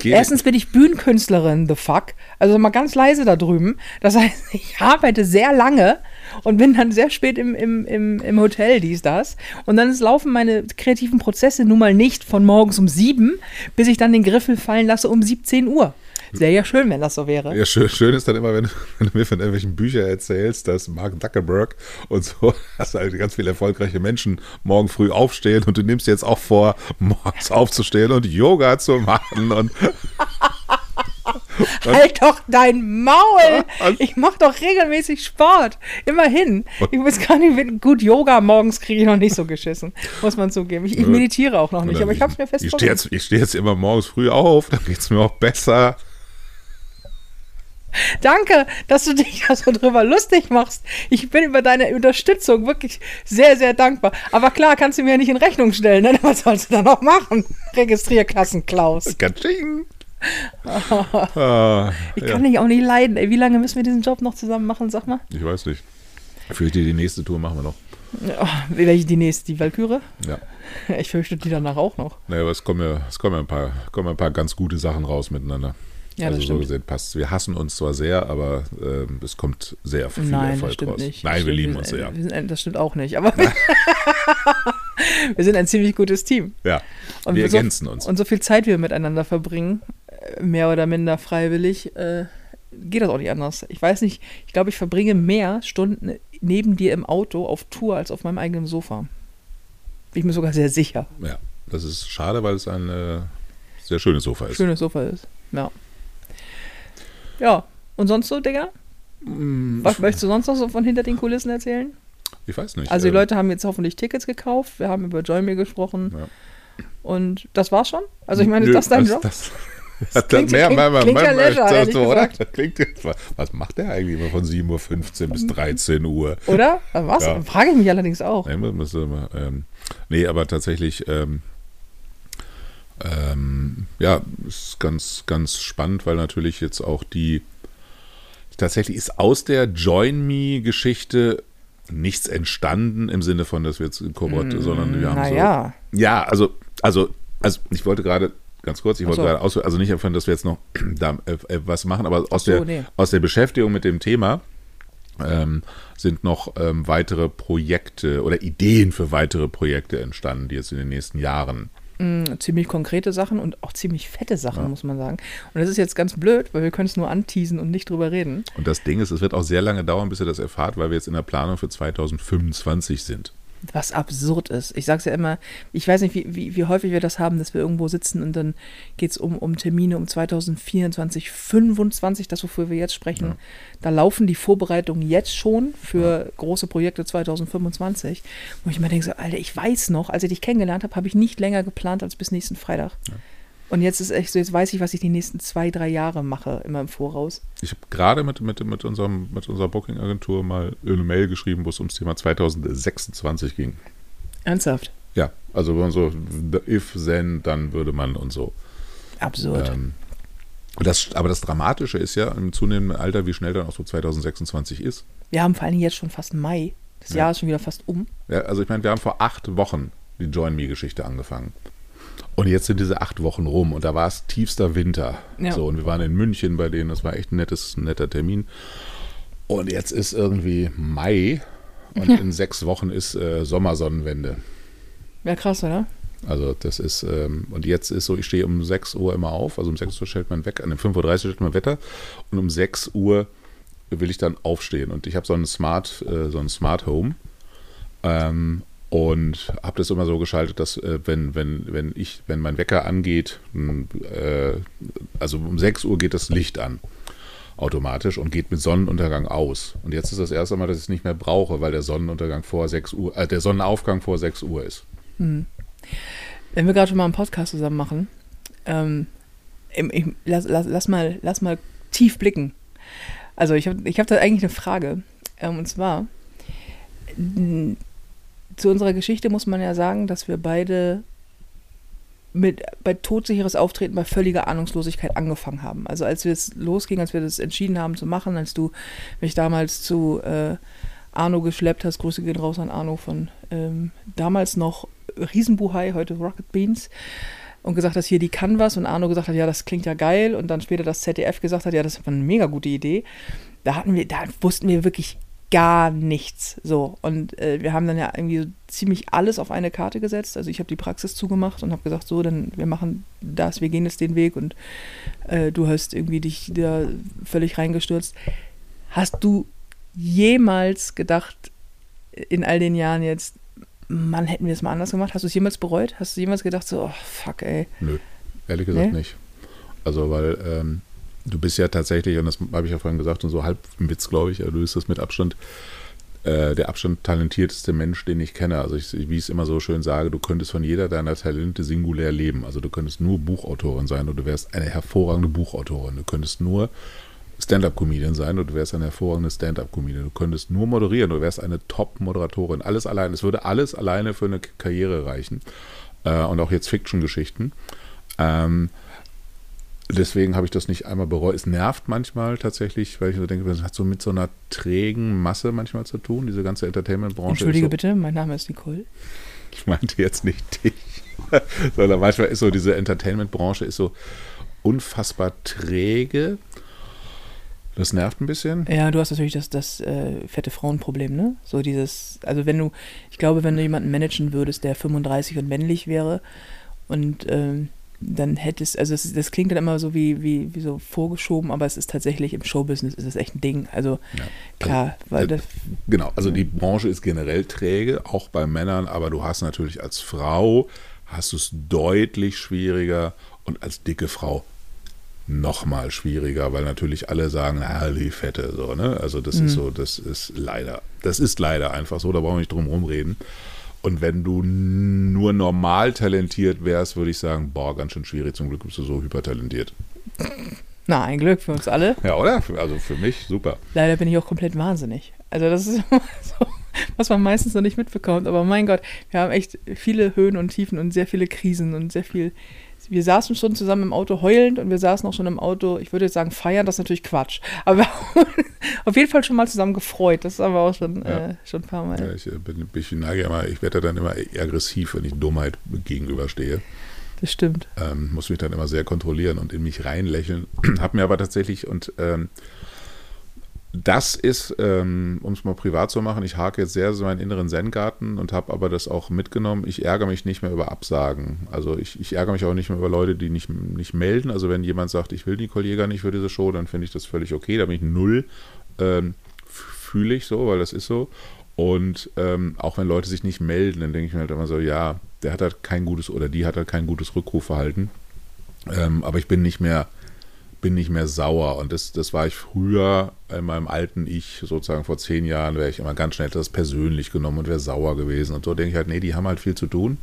[SPEAKER 1] Erstens bin ich Bühnenkünstlerin, the fuck. Also mal ganz leise da drüben. Das heißt, ich arbeite sehr lange und bin dann sehr spät im, im, im, im Hotel, dies, das. Und dann laufen meine kreativen Prozesse nun mal nicht von morgens um sieben, bis ich dann den Griffel fallen lasse um 17 Uhr. Sehr ja schön, wenn das so wäre.
[SPEAKER 2] Ja, schön, schön ist dann immer, wenn, wenn, du mir von irgendwelchen Büchern erzählst, dass Mark Zuckerberg und so, dass halt ganz viele erfolgreiche Menschen morgen früh aufstehen und du nimmst jetzt auch vor, morgens aufzustehen und Yoga zu machen und
[SPEAKER 1] halt doch dein Maul! Ich mache doch regelmäßig Sport. Immerhin. Ich weiß gar nicht, gut, Yoga morgens kriege ich noch nicht so geschissen, muss man zugeben. Ich, ich meditiere auch noch nicht, aber ich habe es mir fest
[SPEAKER 2] Ich stehe jetzt, steh jetzt immer morgens früh auf, dann geht es mir auch besser.
[SPEAKER 1] Danke, dass du dich da so drüber lustig machst. Ich bin über deine Unterstützung wirklich sehr, sehr dankbar. Aber klar, kannst du mir ja nicht in Rechnung stellen. Ne? Was sollst du da noch machen? Registrierklassen Klaus.
[SPEAKER 2] Katsching
[SPEAKER 1] ah, ich kann ja. dich auch nicht leiden. Ey, wie lange müssen wir diesen Job noch zusammen machen, sag mal?
[SPEAKER 2] Ich weiß nicht. Fürchte, die nächste Tour machen wir noch.
[SPEAKER 1] Oh, welche die nächste? Die Valkyrie?
[SPEAKER 2] Ja.
[SPEAKER 1] Ich fürchte die danach auch noch.
[SPEAKER 2] Naja, aber es kommen ja, es kommen ja ein, paar, kommen ein paar ganz gute Sachen raus miteinander. Ja, also so gesehen passt. Wir hassen uns zwar sehr, aber äh, es kommt sehr viel
[SPEAKER 1] Nein,
[SPEAKER 2] Erfolg
[SPEAKER 1] das stimmt
[SPEAKER 2] raus.
[SPEAKER 1] Nicht.
[SPEAKER 2] Nein,
[SPEAKER 1] das
[SPEAKER 2] wir lieben uns sehr.
[SPEAKER 1] Sind, das stimmt auch nicht, aber wir sind ein ziemlich gutes Team.
[SPEAKER 2] Ja,
[SPEAKER 1] und
[SPEAKER 2] wir
[SPEAKER 1] so,
[SPEAKER 2] ergänzen uns.
[SPEAKER 1] Und so viel Zeit wir miteinander verbringen, mehr oder minder freiwillig, äh, geht das auch nicht anders. Ich weiß nicht, ich glaube, ich verbringe mehr Stunden neben dir im Auto auf Tour als auf meinem eigenen Sofa. Bin ich mir sogar sehr sicher.
[SPEAKER 2] Ja, das ist schade, weil es ein äh, sehr schönes Sofa ist.
[SPEAKER 1] Schönes Sofa ist, ja. Ja, und sonst so, Digga? Mm, Was möchtest du sonst noch so von hinter den Kulissen erzählen?
[SPEAKER 2] Ich weiß nicht.
[SPEAKER 1] Also die ähm, Leute haben jetzt hoffentlich Tickets gekauft, wir haben über Joyme gesprochen. Ja. Und das war's schon? Also ich meine, ist das dein Job? Das,
[SPEAKER 2] das klingt, mehr, klingt, mehr, mehr, klingt mehr, ja leisure, so, oder? Klingt, was macht der eigentlich immer von 7.15 Uhr bis 13 Uhr?
[SPEAKER 1] Oder? Was? Ja. Frage ich mich allerdings auch.
[SPEAKER 2] Nee, muss, ähm, nee aber tatsächlich, ähm, ähm, ja, ist ganz, ganz spannend, weil natürlich jetzt auch die, tatsächlich ist aus der Join Me-Geschichte nichts entstanden im Sinne von, dass wir jetzt Kobot, mm, sondern wir haben so. Ja, also, also, also ich wollte gerade ganz kurz, ich wollte so. gerade aus, also nicht einfach, dass wir jetzt noch da, äh, äh, was machen, aber aus, so, der, nee. aus der Beschäftigung mit dem Thema ähm, sind noch ähm, weitere Projekte oder Ideen für weitere Projekte entstanden, die jetzt in den nächsten Jahren
[SPEAKER 1] mh, ziemlich konkrete Sachen und auch ziemlich fette Sachen, ja. muss man sagen. Und das ist jetzt ganz blöd, weil wir können es nur anteasen und nicht drüber reden.
[SPEAKER 2] Und das Ding ist, es wird auch sehr lange dauern, bis ihr das erfahrt, weil wir jetzt in der Planung für 2025 sind
[SPEAKER 1] was absurd ist. Ich sage es ja immer, ich weiß nicht, wie, wie, wie, häufig wir das haben, dass wir irgendwo sitzen und dann geht es um, um Termine um 2024, 2025, das wofür wir jetzt sprechen. Ja. Da laufen die Vorbereitungen jetzt schon für ja. große Projekte 2025. Wo ich mir denke, so, Alter, ich weiß noch, als ich dich kennengelernt habe, habe ich nicht länger geplant als bis nächsten Freitag. Ja. Und jetzt ist echt so, jetzt weiß ich, was ich die nächsten zwei, drei Jahre mache, immer im Voraus.
[SPEAKER 2] Ich habe gerade mit, mit, mit, unserem, mit unserer Booking-Agentur mal eine Mail geschrieben, wo es ums Thema 2026 ging.
[SPEAKER 1] Ernsthaft?
[SPEAKER 2] Ja, also wenn man so, if, then, dann würde man und so.
[SPEAKER 1] Absurd. Ähm,
[SPEAKER 2] das, aber das Dramatische ist ja im zunehmenden Alter, wie schnell dann auch so 2026 ist.
[SPEAKER 1] Wir haben vor allem jetzt schon fast Mai. Das ja. Jahr ist schon wieder fast um.
[SPEAKER 2] Ja, also ich meine, wir haben vor acht Wochen die Join Me-Geschichte angefangen. Und jetzt sind diese acht Wochen rum und da war es tiefster Winter. Ja. So, und wir waren in München bei denen, das war echt ein, nettes, netter Termin. Und jetzt ist irgendwie Mai und ja. in sechs Wochen ist äh, Sommersonnenwende.
[SPEAKER 1] Ja, krass, oder?
[SPEAKER 2] Also das ist, ähm, und jetzt ist so, ich stehe um 6 Uhr immer auf, also um 6 Uhr stellt man weg, an 5.30 Uhr stellt man Wetter und um 6 Uhr will ich dann aufstehen. Und ich habe so ein Smart, äh, so ein Smart Home. Ähm, und habe das immer so geschaltet, dass äh, wenn, wenn, wenn ich, wenn mein Wecker angeht, äh, also um 6 Uhr geht das Licht an automatisch und geht mit Sonnenuntergang aus. Und jetzt ist das erste Mal, dass ich es nicht mehr brauche, weil der Sonnenuntergang vor 6 Uhr, äh, der Sonnenaufgang vor 6 Uhr ist.
[SPEAKER 1] Hm. Wenn wir gerade schon mal einen Podcast zusammen machen, ähm, ich, lass, lass, lass, mal, lass mal tief blicken. Also ich habe ich hab da eigentlich eine Frage. Ähm, und zwar, zu unserer Geschichte muss man ja sagen, dass wir beide mit bei todsicheres Auftreten bei völliger Ahnungslosigkeit angefangen haben. Also als wir es losging, als wir das entschieden haben zu machen, als du mich damals zu äh, Arno geschleppt hast, Grüße gehen raus an Arno von ähm, damals noch Riesenbuhai, heute Rocket Beans und gesagt hast, hier, die kann was und Arno gesagt hat, ja, das klingt ja geil und dann später das ZDF gesagt hat, ja, das ist eine mega gute Idee. Da hatten wir, da wussten wir wirklich gar nichts. So. Und äh, wir haben dann ja irgendwie ziemlich alles auf eine Karte gesetzt. Also ich habe die Praxis zugemacht und habe gesagt, so, dann wir machen das, wir gehen jetzt den Weg und äh, du hast irgendwie dich da völlig reingestürzt. Hast du jemals gedacht, in all den Jahren jetzt, Mann, hätten wir es mal anders gemacht? Hast du es jemals bereut? Hast du jemals gedacht, so, oh, fuck, ey?
[SPEAKER 2] Nö, ehrlich gesagt nee? nicht. Also, weil ähm, du bist ja tatsächlich, und das habe ich ja vorhin gesagt, und so halb im Witz, glaube ich, du bist das mit Abstand äh, der Abstand talentierteste Mensch, den ich kenne. Also ich, wie ich es immer so schön sage, du könntest von jeder deiner Talente singulär leben. Also du könntest nur Buchautorin sein und du wärst eine hervorragende Buchautorin. Du könntest nur Stand-up-Comedian sein und du wärst eine hervorragende Stand-up-Comedian. Du könntest nur moderieren, du wärst eine Top-Moderatorin. Alles allein. Es würde alles alleine für eine Karriere reichen. Äh, und auch jetzt Fiction-Geschichten. Ähm, deswegen habe ich das nicht einmal bereut. Es nervt manchmal tatsächlich, weil ich so denke, das hat so mit so einer trägen Masse manchmal zu tun, diese ganze Entertainment-Branche.
[SPEAKER 1] Entschuldige
[SPEAKER 2] so,
[SPEAKER 1] bitte, mein Name ist Nicole.
[SPEAKER 2] Ich meinte jetzt nicht dich, sondern manchmal ist so diese Entertainment-Branche ist so unfassbar träge. Das nervt ein bisschen.
[SPEAKER 1] Ja, du hast natürlich das, das äh, fette Frauenproblem, ne? So dieses, also wenn du, ich glaube, wenn du jemanden managen würdest, der 35 und männlich wäre und ähm, dann hättest, also das, das, klingt dann immer so wie, wie, wie so vorgeschoben, aber es ist tatsächlich im Showbusiness ist es echt ein Ding. Also ja. klar, also, weil das.
[SPEAKER 2] Genau, also die Branche ist generell träge, auch bei Männern, aber du hast natürlich als Frau hast du es deutlich schwieriger und als dicke Frau noch mal schwieriger, weil natürlich alle sagen, na, die Fette, so, ne? Also das mhm. ist so, das ist leider, das ist leider einfach so, da brauchen wir nicht drum rumreden. Und wenn du nur normal talentiert wärst, würde ich sagen, boah, ganz schön schwierig. Zum Glück bist du so hypertalentiert.
[SPEAKER 1] Na, ein Glück für uns alle.
[SPEAKER 2] Ja, oder? Also für mich super.
[SPEAKER 1] Leider bin ich auch komplett wahnsinnig. Also das ist so, was man meistens noch nicht mitbekommt. Aber mein Gott, wir haben echt viele Höhen und Tiefen und sehr viele Krisen und sehr viel wir saßen schon zusammen im Auto heulend und wir saßen auch schon im Auto, ich würde jetzt sagen feiern, das ist natürlich Quatsch. Aber auf jeden Fall schon mal zusammen gefreut. Das haben wir auch schon, ja. äh, schon ein paar Mal.
[SPEAKER 2] Ja, ich äh, bin, ich neige immer, ich werde dann immer aggressiv, wenn ich Dummheit gegenüberstehe.
[SPEAKER 1] Das stimmt.
[SPEAKER 2] Ähm, muss mich dann immer sehr kontrollieren und in mich reinlächeln. Hab mir aber tatsächlich und ähm, das ist, ähm, um es mal privat zu machen, ich hake jetzt sehr so meinen inneren Zen-Garten und habe aber das auch mitgenommen. Ich ärgere mich nicht mehr über Absagen. Also ich, ich, ärgere mich auch nicht mehr über Leute, die nicht, nicht melden. Also wenn jemand sagt, ich will Nicole Jäger nicht für diese Show, dann finde ich das völlig okay. Da bin ich null, ähm, fühle ich so, weil das ist so. Und ähm, auch wenn Leute sich nicht melden, dann denke ich mir halt immer so, ja, der hat halt kein gutes oder die hat halt kein gutes Rückrufverhalten. Ähm, aber ich bin nicht mehr bin nicht mehr sauer. Und das, das war ich früher in meinem alten Ich, sozusagen vor zehn Jahren, wäre ich immer ganz schnell das persönlich genommen und wäre sauer gewesen. Und so denke ich halt, nee, die haben halt viel zu tun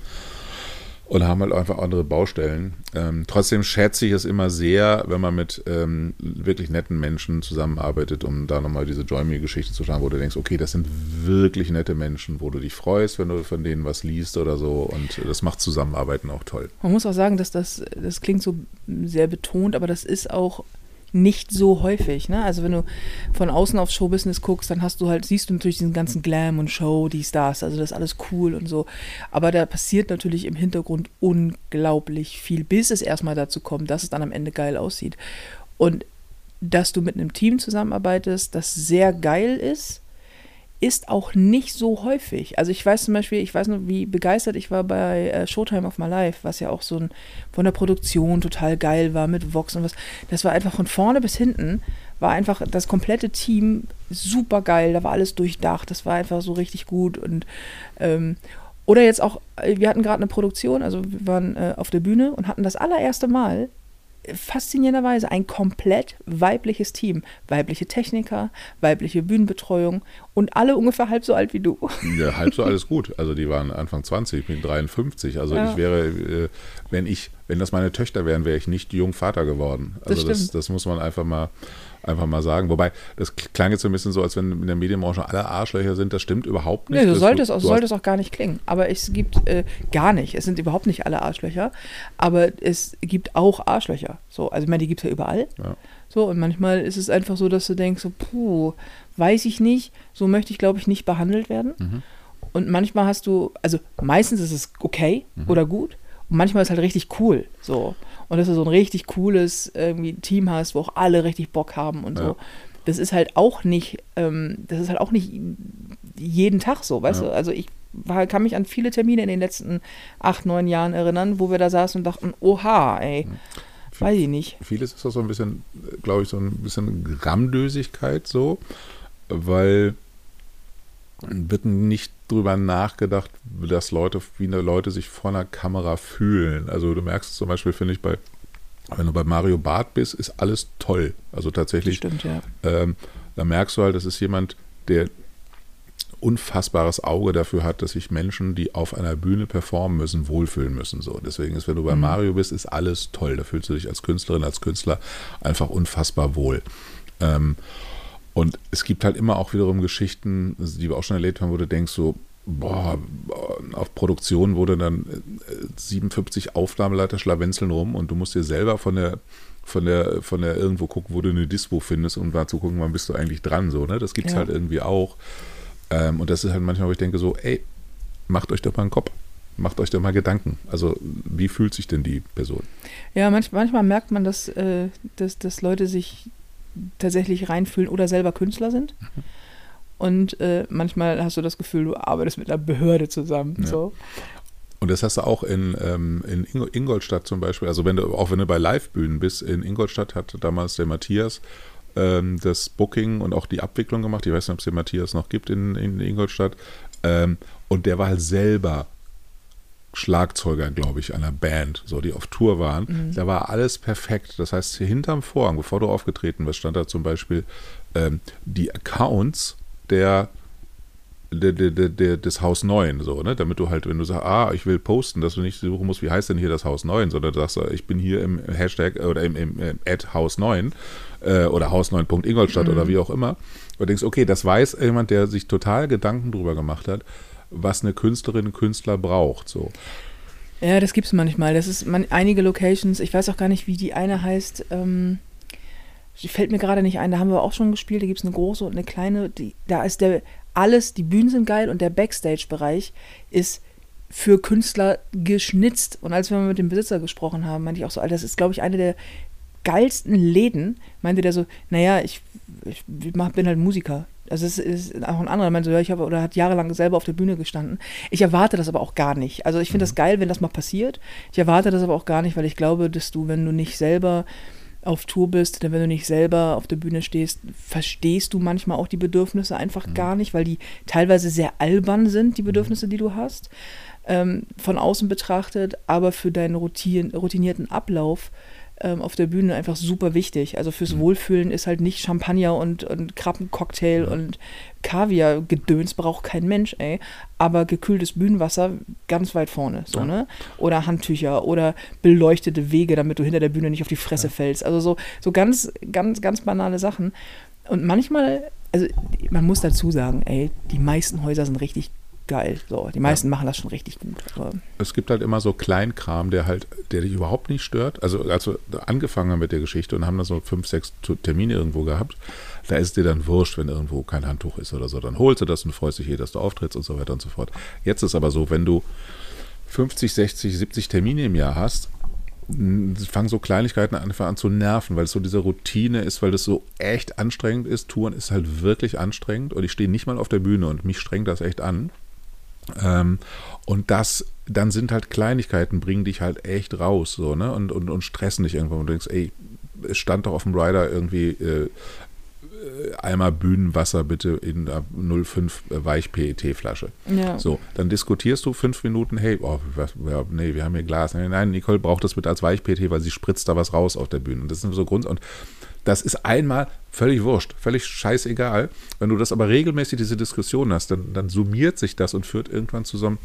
[SPEAKER 2] und haben halt einfach andere Baustellen. Ähm, trotzdem schätze ich es immer sehr, wenn man mit ähm, wirklich netten Menschen zusammenarbeitet, um da nochmal diese Join-Me-Geschichte zu schauen, wo du denkst, okay, das sind wirklich nette Menschen, wo du dich freust, wenn du von denen was liest oder so. Und das macht Zusammenarbeiten auch toll.
[SPEAKER 1] Man muss auch sagen, dass das, das klingt so sehr betont, aber das ist auch nicht so häufig. Ne? Also wenn du von außen aufs Showbusiness guckst, dann hast du halt, siehst du natürlich diesen ganzen Glam und Show, die Stars, also das ist alles cool und so. Aber da passiert natürlich im Hintergrund unglaublich viel, bis es erstmal dazu kommt, dass es dann am Ende geil aussieht. Und dass du mit einem Team zusammenarbeitest, das sehr geil ist, ist auch nicht so häufig. Also ich weiß zum Beispiel, ich weiß noch, wie begeistert ich war bei äh, Showtime of My Life, was ja auch so ein, von der Produktion total geil war mit Vox und was. Das war einfach von vorne bis hinten, war einfach das komplette Team super geil, da war alles durchdacht, das war einfach so richtig gut und ähm, oder jetzt auch, äh, wir hatten gerade eine Produktion, also wir waren äh, auf der Bühne und hatten das allererste Mal faszinierenderweise ein komplett weibliches Team. Weibliche Techniker, weibliche Bühnenbetreuung und alle ungefähr halb so alt wie du.
[SPEAKER 2] Ja, halb so alles gut. Also die waren Anfang 20, ich bin 53. Also ja. ich wäre, äh, wenn ich, wenn das meine Töchter wären, wäre ich nicht jung Vater geworden. Also das, das, das muss man einfach mal einfach mal sagen. Wobei, das klang jetzt so ein bisschen so, als wenn in der Medienbranche alle Arschlöcher sind. Das stimmt überhaupt nicht.
[SPEAKER 1] Nee, so sollte, es, auch, sollte es auch gar nicht klingen. Aber es gibt äh, gar nicht. Es sind überhaupt nicht alle Arschlöcher. Aber es gibt auch Arschlöcher. So, also ich meine, die gibt es ja überall. Ja. So, und manchmal ist es einfach so, dass du denkst, so, puh, weiß ich nicht, so möchte ich, glaube ich, nicht behandelt werden. Mhm. Und manchmal hast du, also meistens ist es okay mhm. oder gut. Und manchmal ist es halt richtig cool. So und dass du so ein richtig cooles irgendwie Team hast, wo auch alle richtig Bock haben und ja. so. Das ist halt auch nicht, ähm, das ist halt auch nicht jeden Tag so, weißt ja. du? Also ich war, kann mich an viele Termine in den letzten acht, neun Jahren erinnern, wo wir da saßen und dachten, oha, ey. Mhm. Weiß ich nicht.
[SPEAKER 2] Vieles ist auch so ein bisschen, glaube ich, so ein bisschen Grammdösigkeit so, weil wird nicht drüber nachgedacht, dass Leute, wie Leute sich vor einer Kamera fühlen. Also du merkst es zum Beispiel, finde ich, bei, wenn du bei Mario Barth bist, ist alles toll. Also tatsächlich,
[SPEAKER 1] Stimmt, ja.
[SPEAKER 2] ähm, da merkst du halt, das ist jemand, der unfassbares Auge dafür hat, dass sich Menschen, die auf einer Bühne performen müssen, wohlfühlen müssen. So. Deswegen ist, wenn du bei mhm. Mario bist, ist alles toll. Da fühlst du dich als Künstlerin, als Künstler einfach unfassbar wohl. Ähm, und es gibt halt immer auch wiederum Geschichten, die wir auch schon erlebt haben, wo du denkst so, boah, auf Produktion wurde dann 57 äh, Aufnahmeleiter schlawenzeln rum und du musst dir selber von der von der, von der irgendwo gucken, wo du eine Dispo findest und mal zu gucken, wann bist du eigentlich dran, so, ne? Das gibt es ja. halt irgendwie auch. Ähm, und das ist halt manchmal, wo ich denke so, ey, macht euch doch mal einen Kopf. Macht euch doch mal Gedanken. Also, wie fühlt sich denn die Person?
[SPEAKER 1] Ja, manch, manchmal merkt man, dass, äh, dass, dass Leute sich tatsächlich reinfühlen oder selber Künstler sind. Mhm. Und äh, manchmal hast du das Gefühl, du arbeitest mit einer Behörde zusammen. Ja. So.
[SPEAKER 2] Und das hast du auch in, ähm, in Ingolstadt zum Beispiel, also wenn du, auch wenn du bei Live-Bühnen bist, in Ingolstadt hat damals der Matthias ähm, das Booking und auch die Abwicklung gemacht. Ich weiß nicht, ob es den Matthias noch gibt in, in Ingolstadt. Ähm, und der war halt selber Schlagzeuger, glaube ich, einer Band, so die auf Tour waren. Mhm. Da war alles perfekt. Das heißt, hinterm Vorhang, bevor du aufgetreten bist, stand da zum Beispiel ähm, die Accounts der, der, der, der, des Haus 9, so, ne? Damit du halt, wenn du sagst, ah, ich will posten, dass du nicht suchen musst, wie heißt denn hier das Haus 9, sondern du sagst, ich bin hier im Hashtag oder im, im, im Ad Haus 9 äh, oder Haus 9.ingolstadt mhm. oder wie auch immer. Und du denkst, okay, das weiß jemand, der sich total Gedanken drüber gemacht hat was eine Künstlerin, ein Künstler braucht. So.
[SPEAKER 1] Ja, das gibt es manchmal. Das ist man, einige Locations, ich weiß auch gar nicht, wie die eine heißt. Ähm, die fällt mir gerade nicht ein, da haben wir auch schon gespielt, da gibt es eine große und eine kleine. Die, da ist der alles, die Bühnen sind geil und der Backstage-Bereich ist für Künstler geschnitzt. Und als wir mit dem Besitzer gesprochen haben, meinte ich auch so, das ist, glaube ich, eine der geilsten Läden. Meinte der so, naja, ich, ich bin halt Musiker. Also es ist auch ein anderer, meinte so, ja, ich habe oder hat jahrelang selber auf der Bühne gestanden. Ich erwarte das aber auch gar nicht. Also ich finde mhm. das geil, wenn das mal passiert. Ich erwarte das aber auch gar nicht, weil ich glaube, dass du, wenn du nicht selber auf Tour bist, denn wenn du nicht selber auf der Bühne stehst, verstehst du manchmal auch die Bedürfnisse einfach mhm. gar nicht, weil die teilweise sehr albern sind, die mhm. Bedürfnisse, die du hast, ähm, von außen betrachtet, aber für deinen routin routinierten Ablauf ähm, auf der Bühne einfach super wichtig. Also fürs mhm. Wohlfühlen ist halt nicht Champagner und, und Krabbencocktail ja. und Kaviar-Gedöns braucht kein Mensch, ey. Aber gekühltes Bühnenwasser ganz weit vorne, so, ja. ne? Oder Handtücher oder beleuchtete Wege, damit du hinter der Bühne nicht auf die Fresse ja. fällst. Also so, so ganz, ganz, ganz banale Sachen. Und manchmal, also man muss dazu sagen, ey, die meisten Häuser sind richtig geil. So, die meisten ja. machen das schon richtig gut.
[SPEAKER 2] Es gibt halt immer so Kleinkram, der halt, der dich überhaupt nicht stört. Also als wir angefangen haben mit der Geschichte und haben da so fünf, sechs Termine irgendwo gehabt, da ist dir dann wurscht, wenn irgendwo kein Handtuch ist oder so. Dann holst du das und freust dich hier, dass du auftrittst und so weiter und so fort. Jetzt ist aber so, wenn du 50, 60, 70 Termine im Jahr hast, fangen so Kleinigkeiten einfach an zu nerven, weil es so diese Routine ist, weil das so echt anstrengend ist. Touren ist halt wirklich anstrengend und ich stehe nicht mal auf der Bühne und mich strengt das echt an. Ähm, und das, dann sind halt Kleinigkeiten, bringen dich halt echt raus, so, ne? Und, und, und stressen dich irgendwann und du denkst, ey, es stand doch auf dem Rider irgendwie äh, einmal Bühnenwasser bitte in der 05 Weich-PET-Flasche. Ja. So, dann diskutierst du fünf Minuten, hey, oh, was, ja, nee, wir haben hier Glas. Nein, Nicole braucht das bitte als Weich-PET, weil sie spritzt da was raus auf der Bühne. Und das sind so Grund. Und das ist einmal völlig wurscht, völlig scheißegal. Wenn du das aber regelmäßig diese Diskussion hast, dann, dann summiert sich das und führt irgendwann zu so einem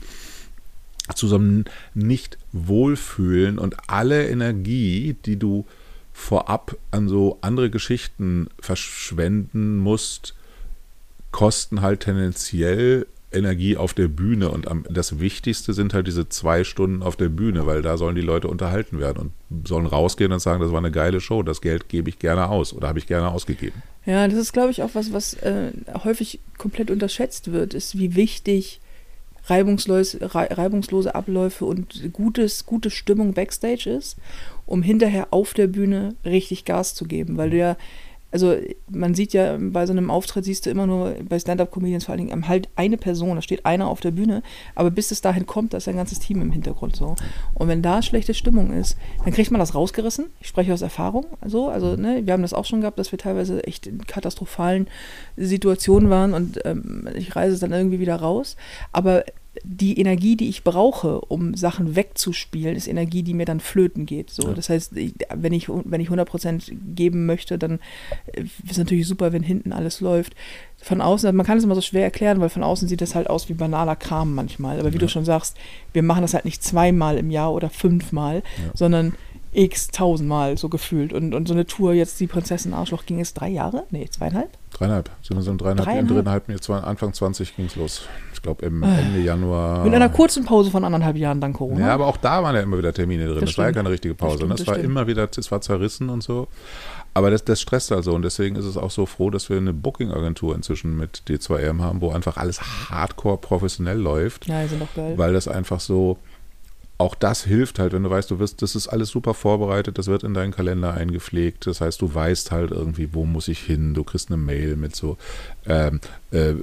[SPEAKER 2] zu so einem Nicht-Wohlfühlen und alle Energie, die du vorab an so andere Geschichten verschwenden musst, kosten halt tendenziell Energie auf der Bühne. Und am, das Wichtigste sind halt diese zwei Stunden auf der Bühne, weil da sollen die Leute unterhalten werden und sollen rausgehen und sagen, das war eine geile Show, das Geld gebe ich gerne aus oder habe ich gerne ausgegeben.
[SPEAKER 1] Ja, das ist, glaube ich, auch was, was äh, häufig komplett unterschätzt wird, ist, wie wichtig reibungslose, reibungslose Abläufe und gutes, gute Stimmung backstage ist, um hinterher auf der Bühne richtig Gas zu geben, weil du ja also man sieht ja bei so einem Auftritt, siehst du immer nur bei Stand-Up-Comedians vor allen Dingen halt eine Person, da steht einer auf der Bühne, aber bis es dahin kommt, da ist ein ganzes Team im Hintergrund so. Und wenn da schlechte Stimmung ist, dann kriegt man das rausgerissen. Ich spreche aus Erfahrung, so, also ne, wir haben das auch schon gehabt, dass wir teilweise echt in katastrophalen Situationen waren und ähm, ich reise dann irgendwie wieder raus. Aber die Energie, die ich brauche, um Sachen wegzuspielen, ist Energie, die mir dann flöten geht. So, ja. das heißt, ich, wenn ich wenn ich 100% geben möchte, dann äh, ist es natürlich super, wenn hinten alles läuft. Von außen, man kann es immer so schwer erklären, weil von außen sieht das halt aus wie banaler Kram manchmal. Aber wie ja. du schon sagst, wir machen das halt nicht zweimal im Jahr oder fünfmal, ja. sondern x tausendmal so gefühlt. Und, und so eine Tour jetzt, die Prinzessin Arschloch, ging es drei Jahre? Nee, zweieinhalb?
[SPEAKER 2] Dreieinhalb. Sind wir so in dreieinhalb, dreieinhalb? dreieinhalb Anfang 20 ging es los glaube im ah. Ende Januar.
[SPEAKER 1] Mit einer kurzen Pause von anderthalb Jahren dann Corona.
[SPEAKER 2] Ja, aber auch da waren ja immer wieder Termine drin. Das, das war ja keine richtige Pause. Das, stimmt, ne? das war stimmt. immer wieder, es war zerrissen und so. Aber das, das stresst also und deswegen ist es auch so froh, dass wir eine Booking-Agentur inzwischen mit D2M haben, wo einfach alles hardcore professionell läuft.
[SPEAKER 1] Ja, die sind doch geil.
[SPEAKER 2] Weil das einfach so, auch das hilft halt, wenn du weißt, du wirst, das ist alles super vorbereitet, das wird in deinen Kalender eingepflegt. Das heißt, du weißt halt irgendwie, wo muss ich hin. Du kriegst eine Mail mit so ähm, äh,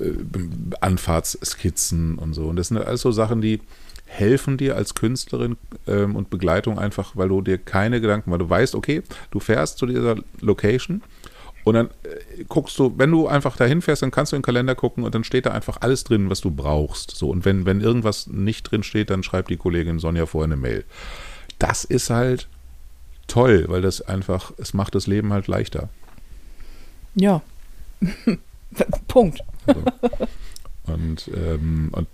[SPEAKER 2] Anfahrtsskizzen und so. Und das sind alles so Sachen, die helfen dir als Künstlerin ähm, und Begleitung einfach, weil du dir keine Gedanken, weil du weißt, okay, du fährst zu dieser Location und dann äh, guckst du, wenn du einfach dahin fährst, dann kannst du in den Kalender gucken und dann steht da einfach alles drin, was du brauchst. So, und wenn, wenn irgendwas nicht drin steht, dann schreibt die Kollegin Sonja vorher eine Mail. Das ist halt toll, weil das einfach, es macht das Leben halt leichter.
[SPEAKER 1] Ja. Punkt.
[SPEAKER 2] Also. Und, ähm, und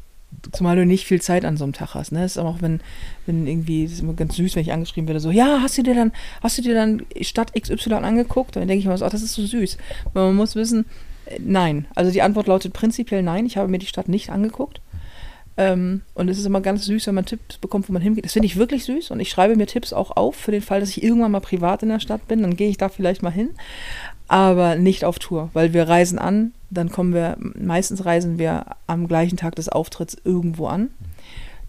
[SPEAKER 1] Zumal du nicht viel Zeit an so einem Tag hast. Ne? Das ist auch, wenn, wenn irgendwie, das ist immer ganz süß, wenn ich angeschrieben werde, so, ja, hast du dir dann, hast du dir dann Stadt XY angeguckt? Dann denke ich mir so, ach, das ist so süß. Aber man muss wissen, äh, nein. Also die Antwort lautet prinzipiell nein. Ich habe mir die Stadt nicht angeguckt. Ähm, und es ist immer ganz süß, wenn man Tipps bekommt, wo man hingeht. Das finde ich wirklich süß. Und ich schreibe mir Tipps auch auf für den Fall, dass ich irgendwann mal privat in der Stadt bin. Dann gehe ich da vielleicht mal hin aber nicht auf Tour, weil wir reisen an, dann kommen wir, meistens reisen wir am gleichen Tag des Auftritts irgendwo an.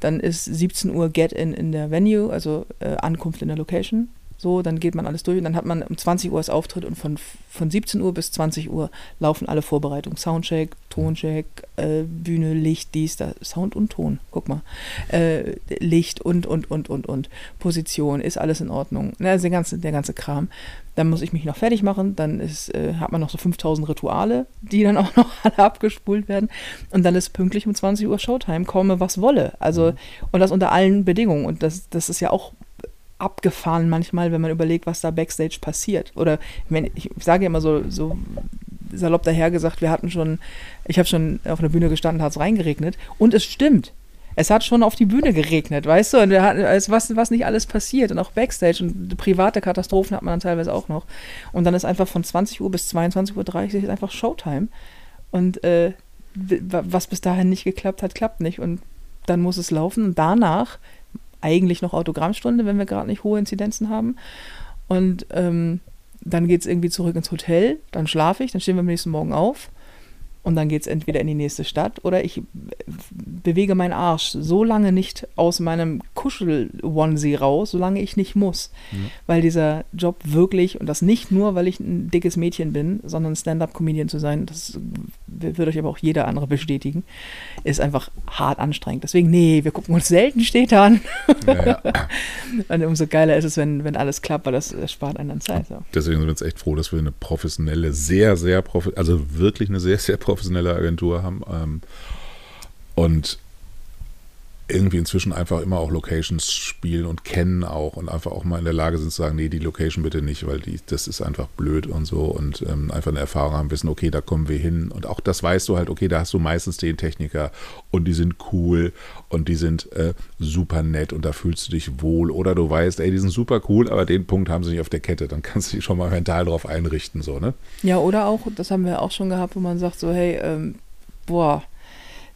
[SPEAKER 1] Dann ist 17 Uhr Get-In in der Venue, also äh, Ankunft in der Location. So, dann geht man alles durch und dann hat man um 20 Uhr das Auftritt und von, von 17 Uhr bis 20 Uhr laufen alle Vorbereitungen. Soundcheck, Toncheck, äh, Bühne, Licht, dies, da, Sound und Ton, guck mal. Äh, Licht und, und, und, und, und. Position, ist alles in Ordnung. Also der ganze, der ganze Kram. Dann muss ich mich noch fertig machen, dann ist, äh, hat man noch so 5000 Rituale, die dann auch noch alle abgespult werden. Und dann ist pünktlich um 20 Uhr Showtime, komme was wolle. Also, mhm. und das unter allen Bedingungen. Und das, das ist ja auch abgefahren manchmal, wenn man überlegt, was da backstage passiert. Oder wenn, ich sage immer so, so salopp daher gesagt, wir hatten schon, ich habe schon auf der Bühne gestanden, hat es reingeregnet. Und es stimmt. Es hat schon auf die Bühne geregnet, weißt du? Und wir hatten, was, was nicht alles passiert. Und auch Backstage und private Katastrophen hat man dann teilweise auch noch. Und dann ist einfach von 20 Uhr bis 22.30 Uhr einfach Showtime. Und äh, was bis dahin nicht geklappt hat, klappt nicht. Und dann muss es laufen. Und danach eigentlich noch Autogrammstunde, wenn wir gerade nicht hohe Inzidenzen haben. Und ähm, dann geht es irgendwie zurück ins Hotel, dann schlafe ich, dann stehen wir am nächsten Morgen auf und dann geht es entweder in die nächste Stadt oder ich bewege meinen Arsch so lange nicht aus meinem Kuschel-Onesie raus, solange ich nicht muss. Mhm. Weil dieser Job wirklich, und das nicht nur, weil ich ein dickes Mädchen bin, sondern Stand-up-Comedian zu sein, das wird euch aber auch jeder andere bestätigen, ist einfach hart anstrengend. Deswegen, nee, wir gucken uns selten Städte an. Ja, ja. und umso geiler ist es, wenn, wenn alles klappt, weil das, spart einen dann Zeit. So.
[SPEAKER 2] Deswegen sind wir jetzt echt froh, dass wir eine professionelle, sehr, sehr, also wirklich eine sehr, sehr professionelle Agentur haben. Ähm, und irgendwie inzwischen einfach immer auch Locations spielen und kennen auch und einfach auch mal in der Lage sind zu sagen, nee, die Location bitte nicht, weil die, das ist einfach blöd und so und ähm, einfach eine Erfahrung haben, wissen, okay, da kommen wir hin. Und auch das weißt du halt, okay, da hast du meistens den Techniker und die sind cool und die sind äh, super nett und da fühlst du dich wohl. Oder du weißt, ey, die sind super cool, aber den Punkt haben sie nicht auf der Kette, dann kannst du dich schon mal mental drauf einrichten, so, ne?
[SPEAKER 1] Ja, oder auch, das haben wir auch schon gehabt, wo man sagt so, hey, ähm, boah,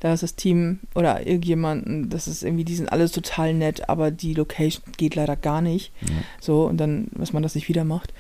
[SPEAKER 1] da ist das Team oder irgendjemanden, das ist irgendwie, die sind alles total nett, aber die Location geht leider gar nicht. Ja. So, und dann, was man das nicht wieder macht.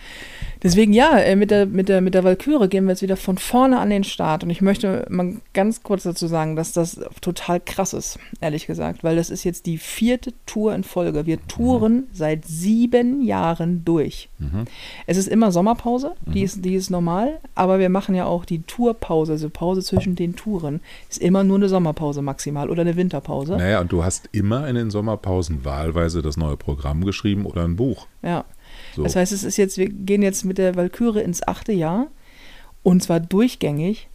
[SPEAKER 1] Deswegen ja, äh, mit der, mit der, mit der Valkyrie gehen wir jetzt wieder von vorne an den Start. Und ich möchte mal ganz kurz dazu sagen, dass das total krass ist, ehrlich gesagt, weil das ist jetzt die vierte Tour in Folge. Wir touren mhm. seit sieben Jahren durch. Mhm. Es ist immer Sommerpause, die, mhm. ist, die ist normal, aber wir machen ja auch die Tourpause, also Pause zwischen den Touren, ist immer nur eine Sommerpause maximal oder eine Winterpause.
[SPEAKER 2] Naja, und du hast immer in den Sommerpausen wahlweise das neue Programm geschrieben oder ein Buch.
[SPEAKER 1] Ja. So. Das heißt, es ist jetzt, wir gehen jetzt mit der Walküre ins achte Jahr und zwar durchgängig.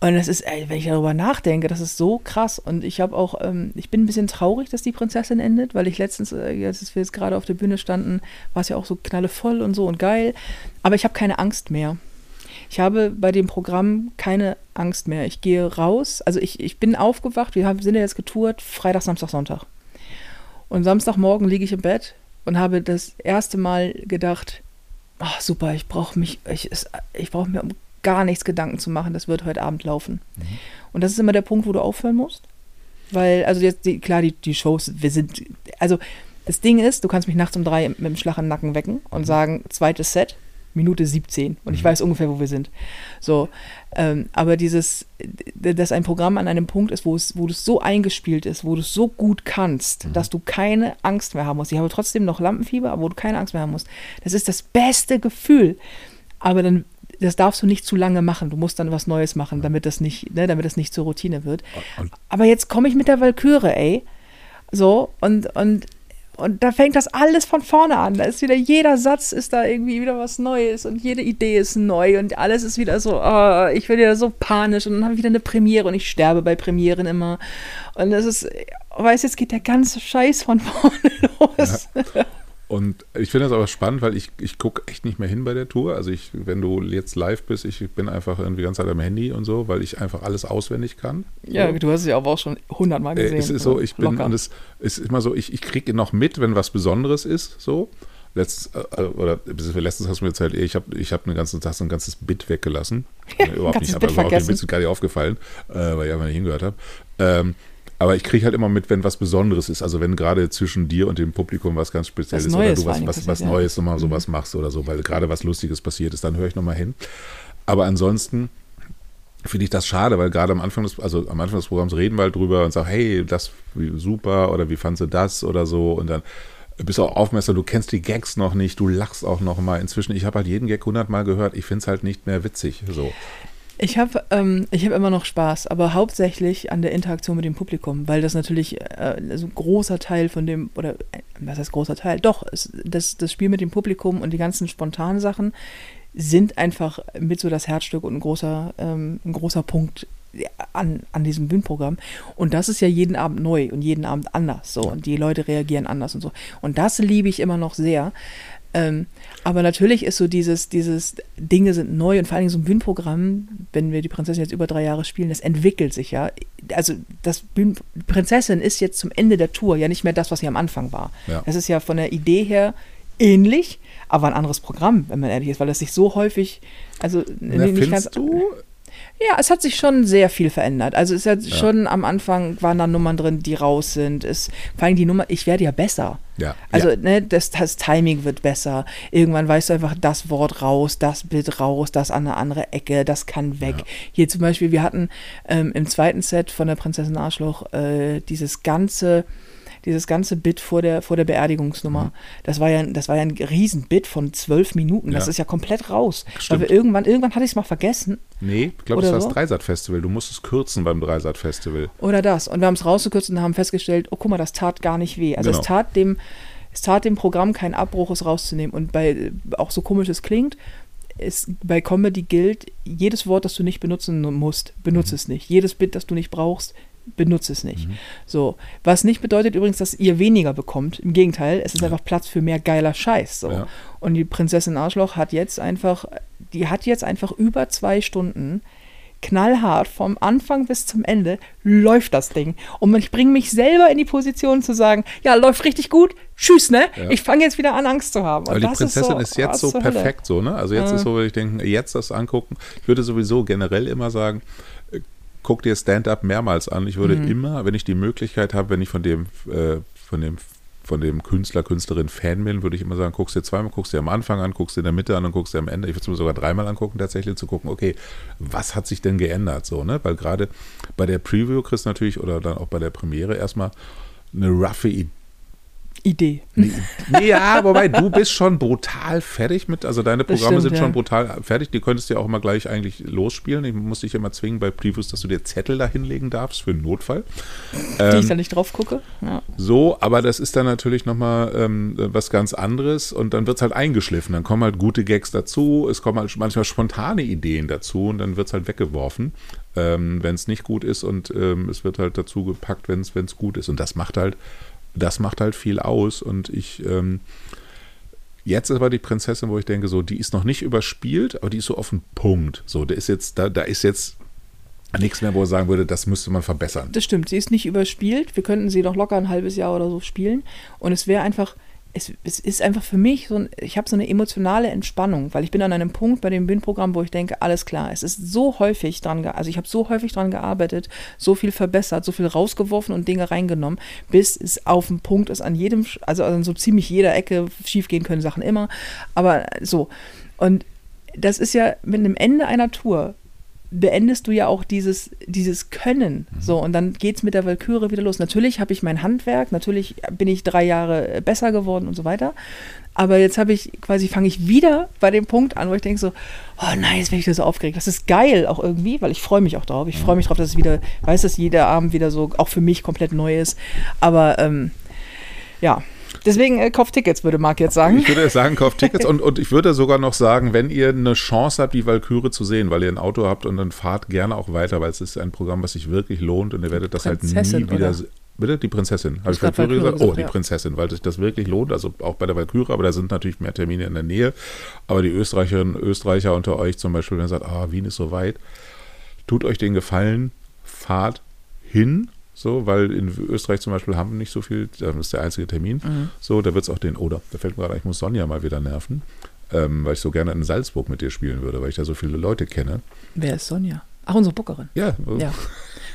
[SPEAKER 1] Und das ist, ey, wenn ich darüber nachdenke, das ist so krass. Und ich habe auch, ähm, ich bin ein bisschen traurig, dass die Prinzessin endet, weil ich letztens, äh, als wir jetzt gerade auf der Bühne standen, war es ja auch so knallevoll und so und geil. Aber ich habe keine Angst mehr. Ich habe bei dem Programm keine Angst mehr. Ich gehe raus, also ich, ich bin aufgewacht, wir haben, sind ja jetzt getourt, Freitag, Samstag, Sonntag. Und Samstagmorgen liege ich im Bett und habe das erste Mal gedacht, ach super, ich brauche mich, ich, ich brauche mir um gar nichts Gedanken zu machen, das wird heute Abend laufen. Mhm. Und das ist immer der Punkt, wo du aufhören musst. Weil, also jetzt, die, klar, die, die Shows, wir sind, also das Ding ist, du kannst mich nachts um drei mit dem Schlag im Nacken wecken und mhm. sagen, zweites Set. Minute 17 und mhm. ich weiß ungefähr, wo wir sind. So, ähm, aber dieses, dass ein Programm an einem Punkt ist, wo es, wo es so eingespielt ist, wo du es so gut kannst, mhm. dass du keine Angst mehr haben musst. Ich habe trotzdem noch Lampenfieber, aber wo du keine Angst mehr haben musst. Das ist das beste Gefühl. Aber dann, das darfst du nicht zu lange machen. Du musst dann was Neues machen, damit das nicht, ne, damit das nicht zur Routine wird. Aber jetzt komme ich mit der Walküre, ey. So, und, und und da fängt das alles von vorne an. Da ist wieder jeder Satz ist da irgendwie wieder was Neues und jede Idee ist neu und alles ist wieder so, oh, ich werde wieder so panisch und dann habe ich wieder eine Premiere und ich sterbe bei Premieren immer. Und das ist, weiß jetzt geht der ganze Scheiß von vorne los.
[SPEAKER 2] Ja. Und ich finde das aber spannend, weil ich, ich gucke echt nicht mehr hin bei der Tour. Also ich, wenn du jetzt live bist, ich bin einfach irgendwie die ganze Zeit am Handy und so, weil ich einfach alles auswendig kann.
[SPEAKER 1] Ja, so. du hast es ja auch schon hundertmal gesehen. Äh,
[SPEAKER 2] es ist so, ich bin, und es ist immer so, ich, ich kriege noch mit, wenn was Besonderes ist, so. Letztens, äh, oder letztens hast du mir erzählt, ich habe ich hab eine ganze Tasse, ein ganzes Bit weggelassen. Überhaupt nicht, aber überhaupt nicht, gar nicht aufgefallen, äh, weil ich einfach nicht hingehört habe. Ähm, aber ich kriege halt immer mit, wenn was Besonderes ist. Also wenn gerade zwischen dir und dem Publikum was ganz Spezielles ist oder du was, was, was Neues nochmal sowas mhm. machst oder so, weil gerade was Lustiges passiert ist, dann höre ich nochmal hin. Aber ansonsten finde ich das schade, weil gerade am Anfang des, also am Anfang des Programms reden wir halt drüber und sagen, hey, das super oder wie fandst du das oder so und dann bist du auch aufmerksam, du kennst die Gags noch nicht, du lachst auch noch mal. Inzwischen, ich habe halt jeden Gag hundertmal gehört, ich finde es halt nicht mehr witzig. So.
[SPEAKER 1] Ich habe ähm, hab immer noch Spaß, aber hauptsächlich an der Interaktion mit dem Publikum, weil das natürlich äh, so ein großer Teil von dem, oder äh, was heißt großer Teil? Doch, es, das, das Spiel mit dem Publikum und die ganzen spontanen Sachen sind einfach mit so das Herzstück und ein großer, ähm, ein großer Punkt an, an diesem Bühnenprogramm. Und das ist ja jeden Abend neu und jeden Abend anders. So. Und die Leute reagieren anders und so. Und das liebe ich immer noch sehr. Ähm, aber natürlich ist so dieses, dieses Dinge sind neu und vor allem so ein Bühnenprogramm, wenn wir die Prinzessin jetzt über drei Jahre spielen, das entwickelt sich ja. Also das Bühnen Prinzessin ist jetzt zum Ende der Tour ja nicht mehr das, was sie am Anfang war. Ja. Das ist ja von der Idee her ähnlich, aber ein anderes Programm, wenn man ehrlich ist, weil das sich so häufig, also
[SPEAKER 2] Na, nicht ganz. Du,
[SPEAKER 1] ja, es hat sich schon sehr viel verändert. Also es ist ja, schon am Anfang waren da Nummern drin, die raus sind. Es, vor allem die Nummer, ich werde ja besser.
[SPEAKER 2] Ja.
[SPEAKER 1] Also
[SPEAKER 2] ja.
[SPEAKER 1] Ne, das, das Timing wird besser. Irgendwann weißt du einfach das Wort raus, das Bild raus, das an eine andere Ecke, das kann weg. Ja. Hier zum Beispiel, wir hatten ähm, im zweiten Set von der Prinzessin Arschloch äh, dieses ganze dieses ganze Bit vor der, vor der Beerdigungsnummer, mhm. das war ja, das war ja ein Riesenbit von zwölf Minuten. Das ja. ist ja komplett raus. Stimmt. Weil wir irgendwann, irgendwann hatte ich es mal vergessen.
[SPEAKER 2] Nee, ich glaube, das war so. das Dreisat-Festival. Du musst es kürzen beim Dreisat-Festival.
[SPEAKER 1] Oder das. Und wir haben es rausgekürzt und haben festgestellt, oh guck mal, das tat gar nicht weh. Also genau. es tat dem, es tat dem Programm keinen Abbruch, es rauszunehmen. Und bei auch so komisch es klingt, es, bei Comedy gilt, jedes Wort, das du nicht benutzen musst, benutze mhm. es nicht. Jedes Bit, das du nicht brauchst, benutze es nicht. Mhm. So, was nicht bedeutet übrigens, dass ihr weniger bekommt. Im Gegenteil, es ist ja. einfach Platz für mehr geiler Scheiß. So. Ja. Und die Prinzessin Arschloch hat jetzt einfach, die hat jetzt einfach über zwei Stunden knallhart vom Anfang bis zum Ende läuft das Ding. Und ich bringe mich selber in die Position zu sagen, ja, läuft richtig gut, tschüss, ne? Ja. Ich fange jetzt wieder an, Angst zu haben.
[SPEAKER 2] Und Aber die Prinzessin ist, so, ist jetzt so perfekt so, ne? Also jetzt äh. ist so, ich denke, jetzt das angucken. Ich würde sowieso generell immer sagen, guck dir Stand-up mehrmals an. Ich würde mhm. immer, wenn ich die Möglichkeit habe, wenn ich von dem, äh, von dem von dem Künstler, Künstlerin Fan bin, würde ich immer sagen, guckst dir zweimal, guckst dir am Anfang an, guckst dir in der Mitte an und guckst dir am Ende. Ich würde es mir sogar dreimal angucken, tatsächlich zu gucken, okay, was hat sich denn geändert? So, ne? Weil gerade bei der Preview kriegst du natürlich oder dann auch bei der Premiere erstmal eine roughe Idee
[SPEAKER 1] Idee.
[SPEAKER 2] Nee, ja, wobei du bist schon brutal fertig mit, also deine Programme stimmt, sind ja. schon brutal fertig. Die könntest du ja auch immer gleich eigentlich losspielen. Ich muss dich immer zwingen bei Previews, dass du dir Zettel da hinlegen darfst für einen Notfall.
[SPEAKER 1] Die ähm, ich da nicht drauf gucke. Ja.
[SPEAKER 2] So, aber das ist dann natürlich nochmal ähm, was ganz anderes und dann wird es halt eingeschliffen. Dann kommen halt gute Gags dazu, es kommen halt manchmal spontane Ideen dazu und dann wird es halt weggeworfen. Ähm, wenn es nicht gut ist und ähm, es wird halt dazu gepackt, wenn es gut ist. Und das macht halt das macht halt viel aus und ich. Ähm, Jetzt ist aber die Prinzessin, wo ich denke, so, die ist noch nicht überspielt, aber die ist so auf den Punkt. So, da ist jetzt, da, da ist jetzt nichts mehr, wo er sagen würde, das müsste man verbessern.
[SPEAKER 1] Das stimmt, sie ist nicht überspielt. Wir könnten sie noch locker ein halbes Jahr oder so spielen. Und es wäre einfach, es, es, ist einfach für mich so ich habe so eine emotionale Entspannung, weil ich bin an einem Punkt bei dem BIN-Programm, wo ich denke, alles klar, es ist so häufig dran, also ich habe so häufig dran gearbeitet, so viel verbessert, so viel rausgeworfen und Dinge reingenommen, bis es auf dem Punkt ist, an jedem, also an so ziemlich jeder Ecke schiefgehen können Sachen immer, aber so. Und das ist ja mit einem Ende einer Tour beendest du ja auch dieses, dieses Können. Mhm. So, und dann geht es mit der Walküre wieder los. Natürlich habe ich mein Handwerk, natürlich bin ich drei Jahre besser geworden und so weiter. Aber jetzt habe ich quasi, fange ich wieder bei dem Punkt an, wo ich denke so, oh nein, jetzt bin ich wieder so aufgeregt. Das ist geil auch irgendwie, weil ich freue mich auch drauf. Ich freue mich drauf, dass es wieder, weiß, dass jeder Abend wieder so auch für mich komplett neu ist. Aber ähm, ja, Deswegen äh, kauft Tickets, würde Marc jetzt sagen.
[SPEAKER 2] Ich würde sagen, kauft Tickets und, und ich würde sogar noch sagen, wenn ihr eine Chance habt, die Valkyrie zu sehen, weil ihr ein Auto habt und dann fahrt gerne auch weiter, weil es ist ein Programm, was sich wirklich lohnt und ihr werdet das Prinzessin, halt nie wieder. Oder? Bitte? Die Prinzessin. Habe ich Valkyrie gesagt? Oh, die ja. Prinzessin, weil sich das wirklich lohnt. Also auch bei der Valkyrie, aber da sind natürlich mehr Termine in der Nähe. Aber die Österreicherinnen und Österreicher unter euch zum Beispiel, wenn ihr sagt, ah, Wien ist so weit, tut euch den Gefallen, fahrt hin so, weil in Österreich zum Beispiel haben wir nicht so viel, das ist der einzige Termin. Mhm. So, da wird es auch den, oder da fällt mir gerade, ich muss Sonja mal wieder nerven, ähm, weil ich so gerne in Salzburg mit dir spielen würde, weil ich da so viele Leute kenne.
[SPEAKER 1] Wer ist Sonja? Ach, unsere Bookerin.
[SPEAKER 2] Ja.
[SPEAKER 1] ja.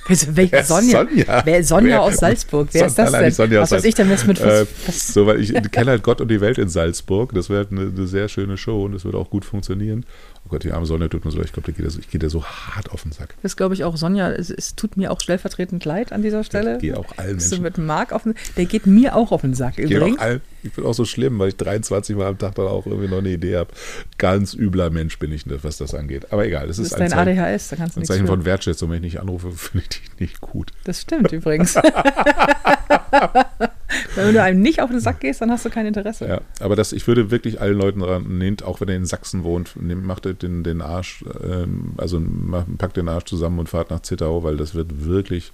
[SPEAKER 1] Welche Sonja? Sonja? Wer ist Sonja Wer? aus Salzburg? Wer ist das denn? Sonja was weiß ich denn jetzt mit
[SPEAKER 2] äh, So, weil ich kenne halt Gott und die Welt in Salzburg. Das wäre eine, eine, sehr schöne Show und das würde auch gut funktionieren. Oh Gott, die arme Sonja tut mir so, ich glaube, ich gehe dir so hart auf den Sack.
[SPEAKER 1] Das glaube ich auch. Sonja, es, es, tut mir auch stellvertretend leid an dieser Stelle. Ich
[SPEAKER 2] gehe auch allen Menschen.
[SPEAKER 1] So mit Marc auf den, der geht mir auch auf den Sack ich übrigens. Auch allen,
[SPEAKER 2] ich bin auch so schlimm, weil ich 23 Mal am Tag dann auch irgendwie noch eine Idee habe. Ganz übler Mensch bin ich, was das angeht. Aber egal, das, das ist, ist
[SPEAKER 1] ein dein Zeichen, ADHS, da
[SPEAKER 2] kannst du ein Zeichen von Wertschätzung. Wenn ich nicht anrufe, finde ich dich nicht gut.
[SPEAKER 1] Das stimmt übrigens. Wenn du einem nicht auf den Sack gehst, dann hast du kein Interesse.
[SPEAKER 2] Ja, aber das, ich würde wirklich allen Leuten ran, nehmt, auch wenn ihr in Sachsen wohnt, nehmt, macht den, den Arsch, ähm, also macht, packt den Arsch zusammen und fahrt nach Zittau, weil das wird wirklich,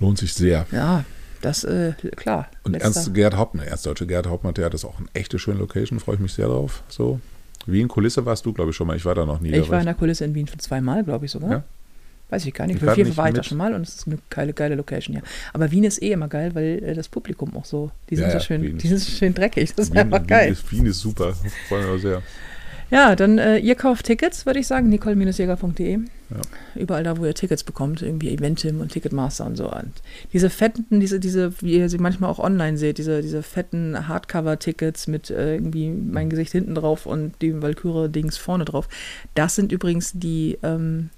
[SPEAKER 2] lohnt sich sehr.
[SPEAKER 1] Ja, das, äh, klar.
[SPEAKER 2] Und Ernst Gerd Hauptmann, Ernstdeutsche Gerd Hauptmann Theater ist auch eine echte schöne Location, freue ich mich sehr drauf. So. Wien Kulisse warst du, glaube ich, schon mal. Ich war da noch nie.
[SPEAKER 1] Ich war in der Kulisse in Wien schon zweimal, glaube ich sogar. Ja? Weiß ich gar nicht. Für vier war ich da schon mal und es ist eine geile, geile Location, ja. Aber Wien ist eh immer geil, weil äh, das Publikum auch so, die sind ja, so schön, Wien die sind so schön dreckig. Das ist Wien, einfach geil.
[SPEAKER 2] Wien ist, Wien ist super. Freuen wir uns sehr.
[SPEAKER 1] Ja, dann äh, ihr kauft Tickets, würde ich sagen, nicole-jäger.de. Ja. Überall da, wo ihr Tickets bekommt, irgendwie Eventim und Ticketmaster und so. Und diese fetten, diese, diese, wie ihr sie manchmal auch online seht, diese, diese fetten Hardcover-Tickets mit äh, irgendwie mein Gesicht hinten drauf und die Valkyrie-Dings vorne drauf. Das sind übrigens die ähm,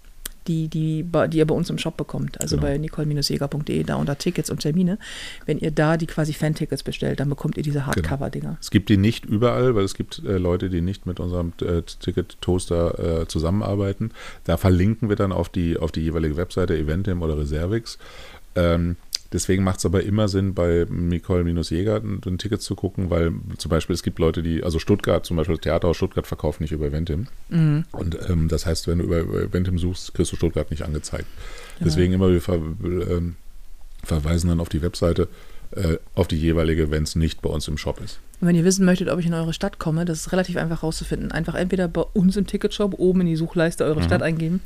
[SPEAKER 1] die, die, die ihr bei uns im Shop bekommt. Also
[SPEAKER 2] Genau.
[SPEAKER 1] bei nicole-jäger.de, da unter Tickets und Termine. Wenn ihr da die quasi Fan-Tickets bestellt, dann bekommt ihr diese Hardcover-Dinger.
[SPEAKER 2] Es gibt die nicht überall, weil es gibt äh, Leute, die nicht mit unserem äh, Ticket-Toaster äh, zusammenarbeiten. Da verlinken wir dann auf die, auf die jeweilige Webseite Eventim oder Reservix. Ähm, deswegen macht es aber immer Sinn, bei Nicole-Jäger ein, ein Ticket zu gucken, weil zum Beispiel es gibt Leute, die, also Stuttgart, zum Beispiel das Theater aus Stuttgart verkauft nicht über Eventim. Und ähm, das heißt, wenn du über über Eventim suchst, kriegst du Stuttgart nicht angezeigt. Deswegen immer wir ver, ähm, verweisen dann auf die Webseite, äh, auf die jeweilige, wenn es nicht bei uns im Shop ist.
[SPEAKER 1] Und wenn ihr wissen möchtet, ob ich in eure Stadt komme, das ist relativ einfach rauszufinden. Einfach entweder bei uns im Ticketshop oben in die Suchleiste eure Stadt eingeben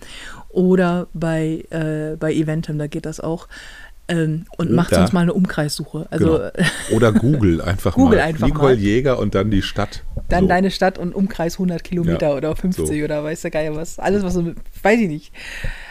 [SPEAKER 1] oder bei, äh, bei Eventim, da geht das auch. Ähm, und macht
[SPEAKER 2] Oder-
[SPEAKER 1] sonst mal eine Umkreissuche. Also
[SPEAKER 2] Genau. Oder Google einfach
[SPEAKER 1] Google
[SPEAKER 2] mal.
[SPEAKER 1] einfach
[SPEAKER 2] Nicole
[SPEAKER 1] mal.
[SPEAKER 2] Jäger und dann die Stadt.
[SPEAKER 1] dann
[SPEAKER 2] So.
[SPEAKER 1] deine Stadt und Umkreis 100 Kilometer
[SPEAKER 2] Ja,
[SPEAKER 1] oder 50
[SPEAKER 2] so.
[SPEAKER 1] oder weiß der Geier was. Alles, was so, weiß ich nicht.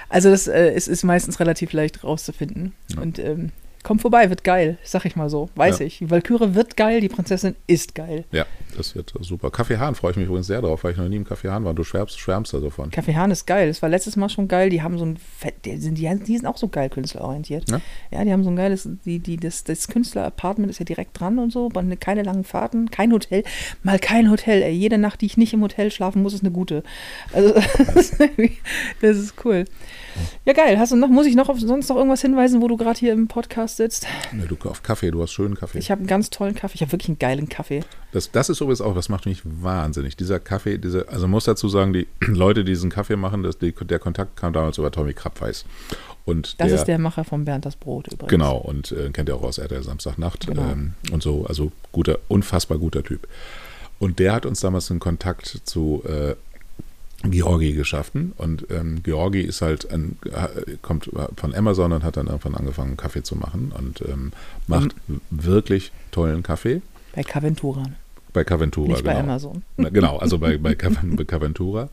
[SPEAKER 1] Also das äh, ist, ist meistens relativ leicht rauszufinden. Und ähm, kommt vorbei, wird geil, sag ich mal so. Weiß
[SPEAKER 2] Ja.
[SPEAKER 1] ich. Die Valkyrie wird geil, die Prinzessin ist geil.
[SPEAKER 2] Ja, das wird super. Kaffee Hahn freue ich mich übrigens sehr drauf, weil ich noch nie im Kaffee Hahn war. Du schwärmst, schwärmst da so von.
[SPEAKER 1] Kaffee Hahn ist geil. Das war letztes Mal schon geil. Die haben so ein Fett, die sind, die, die sind auch so geil künstlerorientiert.
[SPEAKER 2] Ja?
[SPEAKER 1] Ja, die haben so ein geiles, die, die, das, das Künstler-Apartment ist ja direkt dran und so, keine langen Fahrten, kein Hotel, mal kein Hotel, ey. Jede Nacht, die ich nicht im Hotel schlafen muss, ist eine gute. Also, das ist cool. Ja, geil. Hast du noch, muss ich noch auf sonst noch irgendwas hinweisen, wo du gerade hier im Podcast sitzt?
[SPEAKER 2] Ne, du auf Kaffee, du hast schönen Kaffee.
[SPEAKER 1] Ich habe einen ganz tollen Kaffee. Ich habe wirklich einen geilen Kaffee.
[SPEAKER 2] Das, das ist übrigens auch, das macht mich wahnsinnig. Dieser Kaffee, diese, also muss dazu sagen, die Leute, die diesen Kaffee machen, das, die, der Kontakt kam damals über Tommy Krabweis. Und
[SPEAKER 1] Das
[SPEAKER 2] der,
[SPEAKER 1] ist der Macher von Bernd das Brot übrigens.
[SPEAKER 2] Genau, und äh, kennt ihr auch aus RTL Samstagnacht
[SPEAKER 1] Genau.
[SPEAKER 2] ähm, und so. Also guter, unfassbar guter Typ. Und der hat uns damals einen Kontakt zu äh, Georgi geschaffen. Und ähm, Georgi ist halt ein, kommt von Amazon und hat dann irgendwann angefangen, Kaffee zu machen und ähm, macht wirklich tollen Kaffee.
[SPEAKER 1] Bei Caventura.
[SPEAKER 2] Bei Caventura,
[SPEAKER 1] Nicht bei
[SPEAKER 2] genau.
[SPEAKER 1] Amazon.
[SPEAKER 2] Na, Genau, also bei, bei, Caven- bei Caventura.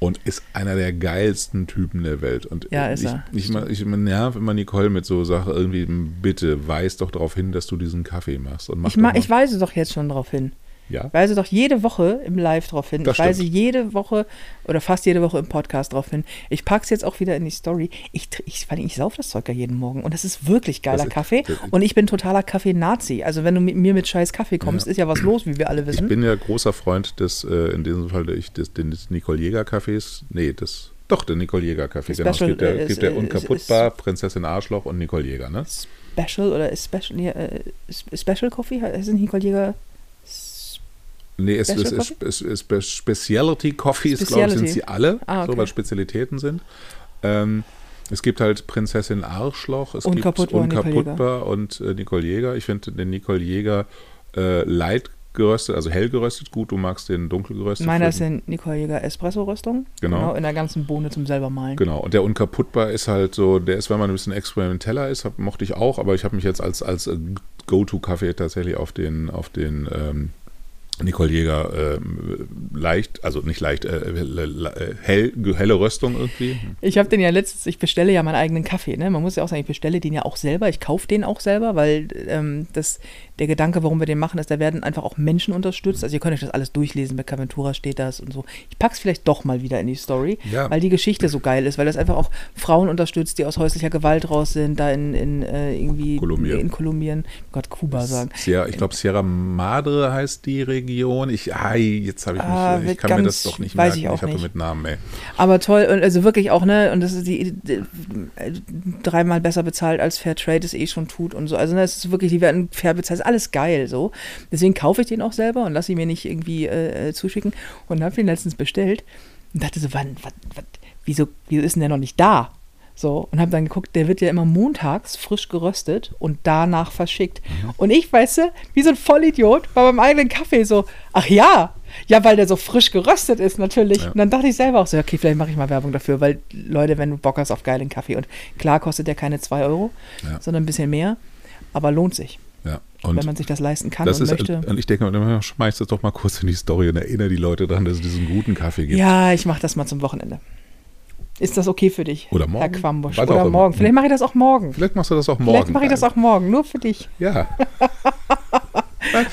[SPEAKER 2] Und ist einer der geilsten Typen der Welt. Und
[SPEAKER 1] Ja, ist
[SPEAKER 2] ich,
[SPEAKER 1] er.
[SPEAKER 2] Ich, ich, ich nerv immer Nicole mit so Sachen irgendwie, bitte weis doch darauf hin, dass du diesen Kaffee machst. Und mach
[SPEAKER 1] Ich, ma,
[SPEAKER 2] mal-
[SPEAKER 1] ich weise doch jetzt schon darauf hin.
[SPEAKER 2] Ja,
[SPEAKER 1] Ich weise doch jede Woche im Live drauf hin.
[SPEAKER 2] Das
[SPEAKER 1] ich weise
[SPEAKER 2] stimmt.
[SPEAKER 1] jede Woche oder fast jede Woche im Podcast drauf hin. Ich packe es jetzt auch wieder in die Story. Ich, ich, allem, ich sauf das Zeug ja jeden Morgen und das ist wirklich geiler
[SPEAKER 2] ist-
[SPEAKER 1] Kaffee. Und ich bin totaler Kaffee-Nazi. Also wenn du mit mir mit scheiß Kaffee kommst, ist ja was los, wie wir alle
[SPEAKER 2] ich
[SPEAKER 1] wissen.
[SPEAKER 2] bin ja großer Freund des, äh, in diesem Fall ich, des, des Nicole Jäger Cafés. Nee, des, doch, der Nicole Jäger Café. Genau. Es gibt ja,
[SPEAKER 1] äh,
[SPEAKER 2] gibt ja
[SPEAKER 1] ist-
[SPEAKER 2] Unkaputtbar, Prinzessin Arschloch und Nicole Jäger, ne?
[SPEAKER 1] Special oder Special, ja, äh, Special Coffee? Heißt Nicole Jäger?
[SPEAKER 2] Nee, es ist, es,
[SPEAKER 1] Coffee?
[SPEAKER 2] es, es, es Specialty Coffees, glaube ich, sind sie alle,
[SPEAKER 1] Ah, okay.
[SPEAKER 2] so weil Spezialitäten sind. Ähm, es gibt halt Prinzessin Arschloch, es
[SPEAKER 1] Unkaputtbar
[SPEAKER 2] gibt Unkaputtbar und äh, Nicole Jäger. Ich finde den Nicole Jäger äh, light geröstet, also hell geröstet gut. Du magst den dunkel geröstet.
[SPEAKER 1] Meiner ist der Nicole Jäger Espresso-Röstung.
[SPEAKER 2] Genau.
[SPEAKER 1] In der ganzen Bohne zum selber malen.
[SPEAKER 2] Genau, und der Unkaputtbar ist halt so, der ist, wenn man ein bisschen experimenteller ist, hab, mochte ich auch, aber ich habe mich jetzt als, als äh, Go-To-Kaffee tatsächlich auf den, auf den ähm, Nicole Jäger ähm, leicht, also nicht leicht, äh, äh, hell, helle Röstung irgendwie.
[SPEAKER 1] Ich habe den ja letztens, ich bestelle ja meinen eigenen Kaffee. Ne? Man muss ja auch sagen, ich bestelle den ja auch selber. Ich kaufe den auch selber, weil ähm, das, der Gedanke, warum wir den machen, ist, da werden einfach auch Menschen unterstützt. Also ihr könnt euch das alles durchlesen, bei Caventura steht das und so. Ich pack's vielleicht doch mal wieder in die Story,
[SPEAKER 2] Ja.
[SPEAKER 1] weil die Geschichte so geil ist, weil das einfach auch Frauen unterstützt, die aus häuslicher Gewalt raus sind, da in, in äh, irgendwie
[SPEAKER 2] Kolumbien.
[SPEAKER 1] in Kolumbien, Gott, Kuba sagen.
[SPEAKER 2] Sierra, ich glaube, Sierra Madre heißt die Region. Ich, ai, jetzt habe ich mich,
[SPEAKER 1] Ah,
[SPEAKER 2] ich kann mir das doch nicht merken.
[SPEAKER 1] ich auch
[SPEAKER 2] habe mit Namen, ey.
[SPEAKER 1] Aber toll, und also wirklich auch, ne, und das ist die, die dreimal besser bezahlt als Fairtrade es eh schon tut und so. Also ne, es ist wirklich, die werden fair bezahlt, alles geil so. Deswegen kaufe ich den auch selber und lasse ihn mir nicht irgendwie äh, äh, zuschicken und habe den letztens bestellt und dachte so, wann, wann, wann, wieso, wieso ist denn der noch nicht da? So, und habe dann geguckt, der wird ja immer montags frisch geröstet und danach verschickt.
[SPEAKER 2] Mhm.
[SPEAKER 1] Und ich, weißt du, wie so ein Vollidiot, bei meinem eigenen Kaffee so, ach ja, ja, weil der so frisch geröstet ist natürlich.
[SPEAKER 2] Ja.
[SPEAKER 1] Und dann dachte ich selber auch so, okay, vielleicht mache ich mal Werbung dafür, weil Leute, wenn du Bock hast auf geilen Kaffee und klar kostet der keine 2 Euro,
[SPEAKER 2] Ja.
[SPEAKER 1] sondern ein bisschen mehr, aber lohnt sich,
[SPEAKER 2] Ja.
[SPEAKER 1] wenn
[SPEAKER 2] Und
[SPEAKER 1] man sich das leisten kann
[SPEAKER 2] das
[SPEAKER 1] und
[SPEAKER 2] ist,
[SPEAKER 1] möchte.
[SPEAKER 2] und ich denke, schmeiß das doch mal kurz in die Story und erinnere die Leute daran, dass es diesen guten Kaffee gibt.
[SPEAKER 1] Ja, ich mache das mal zum Wochenende. Ist das okay für dich?
[SPEAKER 2] Oder morgen.
[SPEAKER 1] Herr Quambusch. Oder morgen. Vielleicht mache ich das auch morgen.
[SPEAKER 2] Vielleicht machst du das auch morgen.
[SPEAKER 1] Vielleicht mache ich das auch morgen, nur für dich.
[SPEAKER 2] Ja,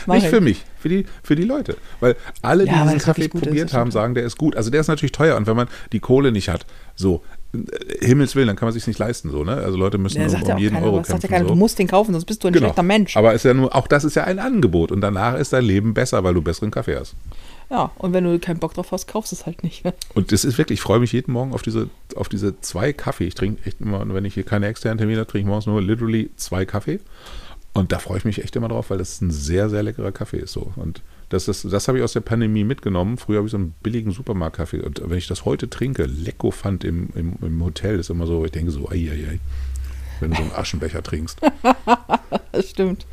[SPEAKER 2] Nicht für mich, für die, für die Leute. Weil alle, die
[SPEAKER 1] Ja,
[SPEAKER 2] diesen
[SPEAKER 1] es
[SPEAKER 2] Kaffee probiert haben, sagen, der ist gut. Also der ist natürlich teuer und wenn man die Kohle nicht hat, so, äh, Himmels Willen, dann kann man sich nicht leisten, so, ne? Also Leute müssen um, um
[SPEAKER 1] ja
[SPEAKER 2] jeden
[SPEAKER 1] keiner,
[SPEAKER 2] Euro
[SPEAKER 1] was sagt ja
[SPEAKER 2] kämpfen.
[SPEAKER 1] keiner,
[SPEAKER 2] so.
[SPEAKER 1] du musst den kaufen, sonst bist du ein
[SPEAKER 2] Genau.
[SPEAKER 1] schlechter Mensch.
[SPEAKER 2] Aber ist ja nur, auch das ist ja ein Angebot und danach ist dein Leben besser, weil du besseren Kaffee hast.
[SPEAKER 1] Ja, und wenn du keinen Bock drauf hast, kaufst du es halt nicht. Ne?
[SPEAKER 2] Und das ist wirklich, ich freue mich jeden Morgen auf diese, auf diese zwei Kaffee. Ich trinke echt immer, wenn ich hier keine externen Termine habe, trinke ich morgens nur literally zwei Kaffee. Und da freue ich mich echt immer drauf, weil das ein sehr, sehr leckerer Kaffee ist so. Und das, ist, das habe ich aus der Pandemie mitgenommen. Früher habe ich so einen billigen Supermarktkaffee. Und wenn ich das heute trinke, Lecko fand im, im, im Hotel, ist immer so, ich denke so, ei, ei, ei, wenn du so einen Aschenbecher trinkst.
[SPEAKER 1] Das stimmt.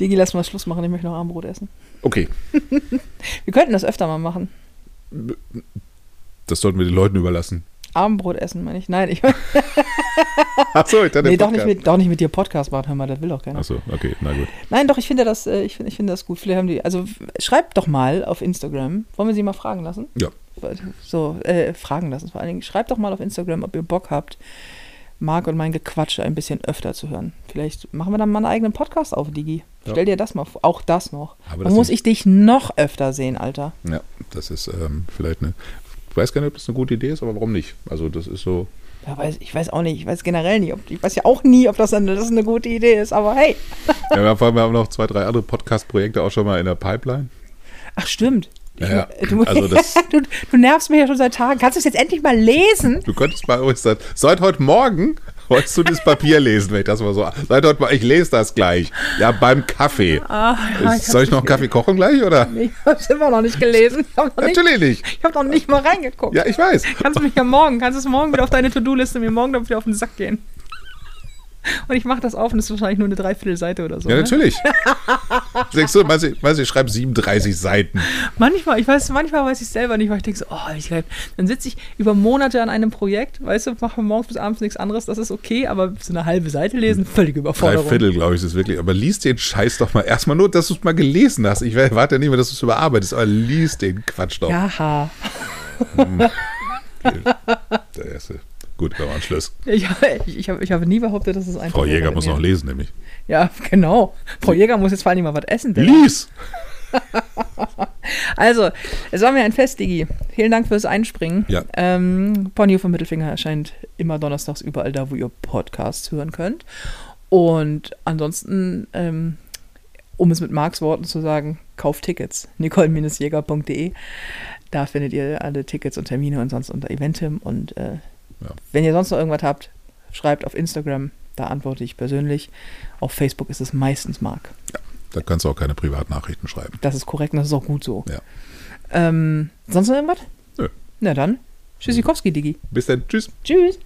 [SPEAKER 1] Digi, lass mal Schluss machen, ich möchte noch Armbrot essen.
[SPEAKER 2] Okay,
[SPEAKER 1] Wir könnten das öfter mal machen.
[SPEAKER 2] das sollten wir den Leuten überlassen.
[SPEAKER 1] Abendbrot essen, meine ich. Nein, ich
[SPEAKER 2] Achso, ich dachte,
[SPEAKER 1] nee, doch nicht, mit, doch nicht mit dir Podcast machen, hör mal, das will doch keiner.
[SPEAKER 2] Achso, okay, na gut.
[SPEAKER 1] Nein, doch, ich finde das, äh, ich finde, ich finde das gut. Vielleicht haben die, also schreibt doch mal auf Instagram. Wollen wir sie mal fragen lassen?
[SPEAKER 2] Ja.
[SPEAKER 1] So, äh, fragen lassen vor allen Dingen. Schreibt doch mal auf Instagram, ob ihr Bock habt, Marc und mein Gequatsche ein bisschen öfter zu hören. Vielleicht machen wir dann mal einen eigenen Podcast auf, Digi.
[SPEAKER 2] Ja.
[SPEAKER 1] Stell dir das mal vor. Auch das noch.
[SPEAKER 2] Aber das
[SPEAKER 1] muss ich dich noch öfter sehen, Alter.
[SPEAKER 2] Ja, das ist ähm, vielleicht eine. Ich weiß gar nicht, ob das eine gute Idee ist, aber warum nicht? Also, das ist so.
[SPEAKER 1] Ja, weiß, ich weiß auch nicht, ich weiß generell nicht, ob, ich weiß ja auch nie, ob das eine, das eine gute Idee ist, aber hey.
[SPEAKER 2] Ja, wir haben wir haben noch zwei, drei andere Podcast-Projekte auch schon mal in der Pipeline.
[SPEAKER 1] Ach, stimmt.
[SPEAKER 2] Ja, ja.
[SPEAKER 1] Du,
[SPEAKER 2] Also das-
[SPEAKER 1] du, du nervst mich ja schon seit Tagen. Kannst du es jetzt endlich mal lesen?
[SPEAKER 2] Du könntest uns dann, seit heute Morgen wolltest du das Papier lesen, wenn ich das mal so. Seit heute Morgen, ich lese das gleich. Ja, beim Kaffee.
[SPEAKER 1] Ah, ja, ich
[SPEAKER 2] Soll ich noch einen Kaffee kochen gleich, oder?
[SPEAKER 1] Ich habe es immer noch nicht gelesen. Habe noch, nicht-
[SPEAKER 2] Natürlich nicht.
[SPEAKER 1] ich hab noch nicht mal reingeguckt.
[SPEAKER 2] Ja, ich weiß.
[SPEAKER 1] Kannst du mich ja morgen, kannst du es morgen wieder auf deine To-Do-Liste mir morgen wieder auf den Sack gehen. Und ich mache das auf und es ist wahrscheinlich nur eine Dreiviertelseite oder so.
[SPEAKER 2] Ja,
[SPEAKER 1] ne?
[SPEAKER 2] natürlich. Denkst du, meinst du, meinst du, ich schreibe 37 Seiten.
[SPEAKER 1] Manchmal, ich weiß, manchmal weiß ich selber nicht, weil ich denke so, oh, ich glaub, dann sitze ich über Monate an einem Projekt, weißt du, mache morgens bis abends nichts anderes, das ist okay, aber so eine halbe Seite lesen, völlige
[SPEAKER 2] Drei
[SPEAKER 1] Überforderung.
[SPEAKER 2] Viertel, glaube ich, ist wirklich. Aber lies den Scheiß doch mal. Erstmal nur, dass du es mal gelesen hast. Ich warte ja nicht mehr, dass du es überarbeitest, aber lies den Quatsch doch.
[SPEAKER 1] Jaha.
[SPEAKER 2] Der erste. Gut, beim Anschluss.
[SPEAKER 1] Ich, ich, ich, habe, ich habe nie behauptet, dass es einfach
[SPEAKER 2] Frau Jäger muss noch lesen, nämlich.
[SPEAKER 1] Ja, genau. Frau Jäger muss jetzt vor allem mal was essen. Digga.
[SPEAKER 2] Lies!
[SPEAKER 1] Also, es war mir ein Fest, Digi. Vielen Dank fürs Einspringen.
[SPEAKER 2] Ja.
[SPEAKER 1] Ähm, Ponyo vom Mittelfinger erscheint immer donnerstags überall da, wo ihr Podcasts hören könnt. Und ansonsten, ähm, um es mit Marks Worten zu sagen, kauft Tickets. nicole-jäger.de. Da findet ihr alle Tickets und Termine und sonst unter Eventim. Und äh,
[SPEAKER 2] Ja.
[SPEAKER 1] wenn ihr sonst noch irgendwas habt, schreibt auf Instagram. Da antworte ich persönlich. Auf Facebook ist es meistens Mark.
[SPEAKER 2] Da kannst du auch keine Privatnachrichten schreiben.
[SPEAKER 1] Das ist korrekt und das ist auch gut so.
[SPEAKER 2] Ja.
[SPEAKER 1] Ähm, sonst noch irgendwas?
[SPEAKER 2] Nö.
[SPEAKER 1] Na dann. Tschüssikowski, Digi.
[SPEAKER 2] Bis dann. Tschüss.
[SPEAKER 1] Tschüss.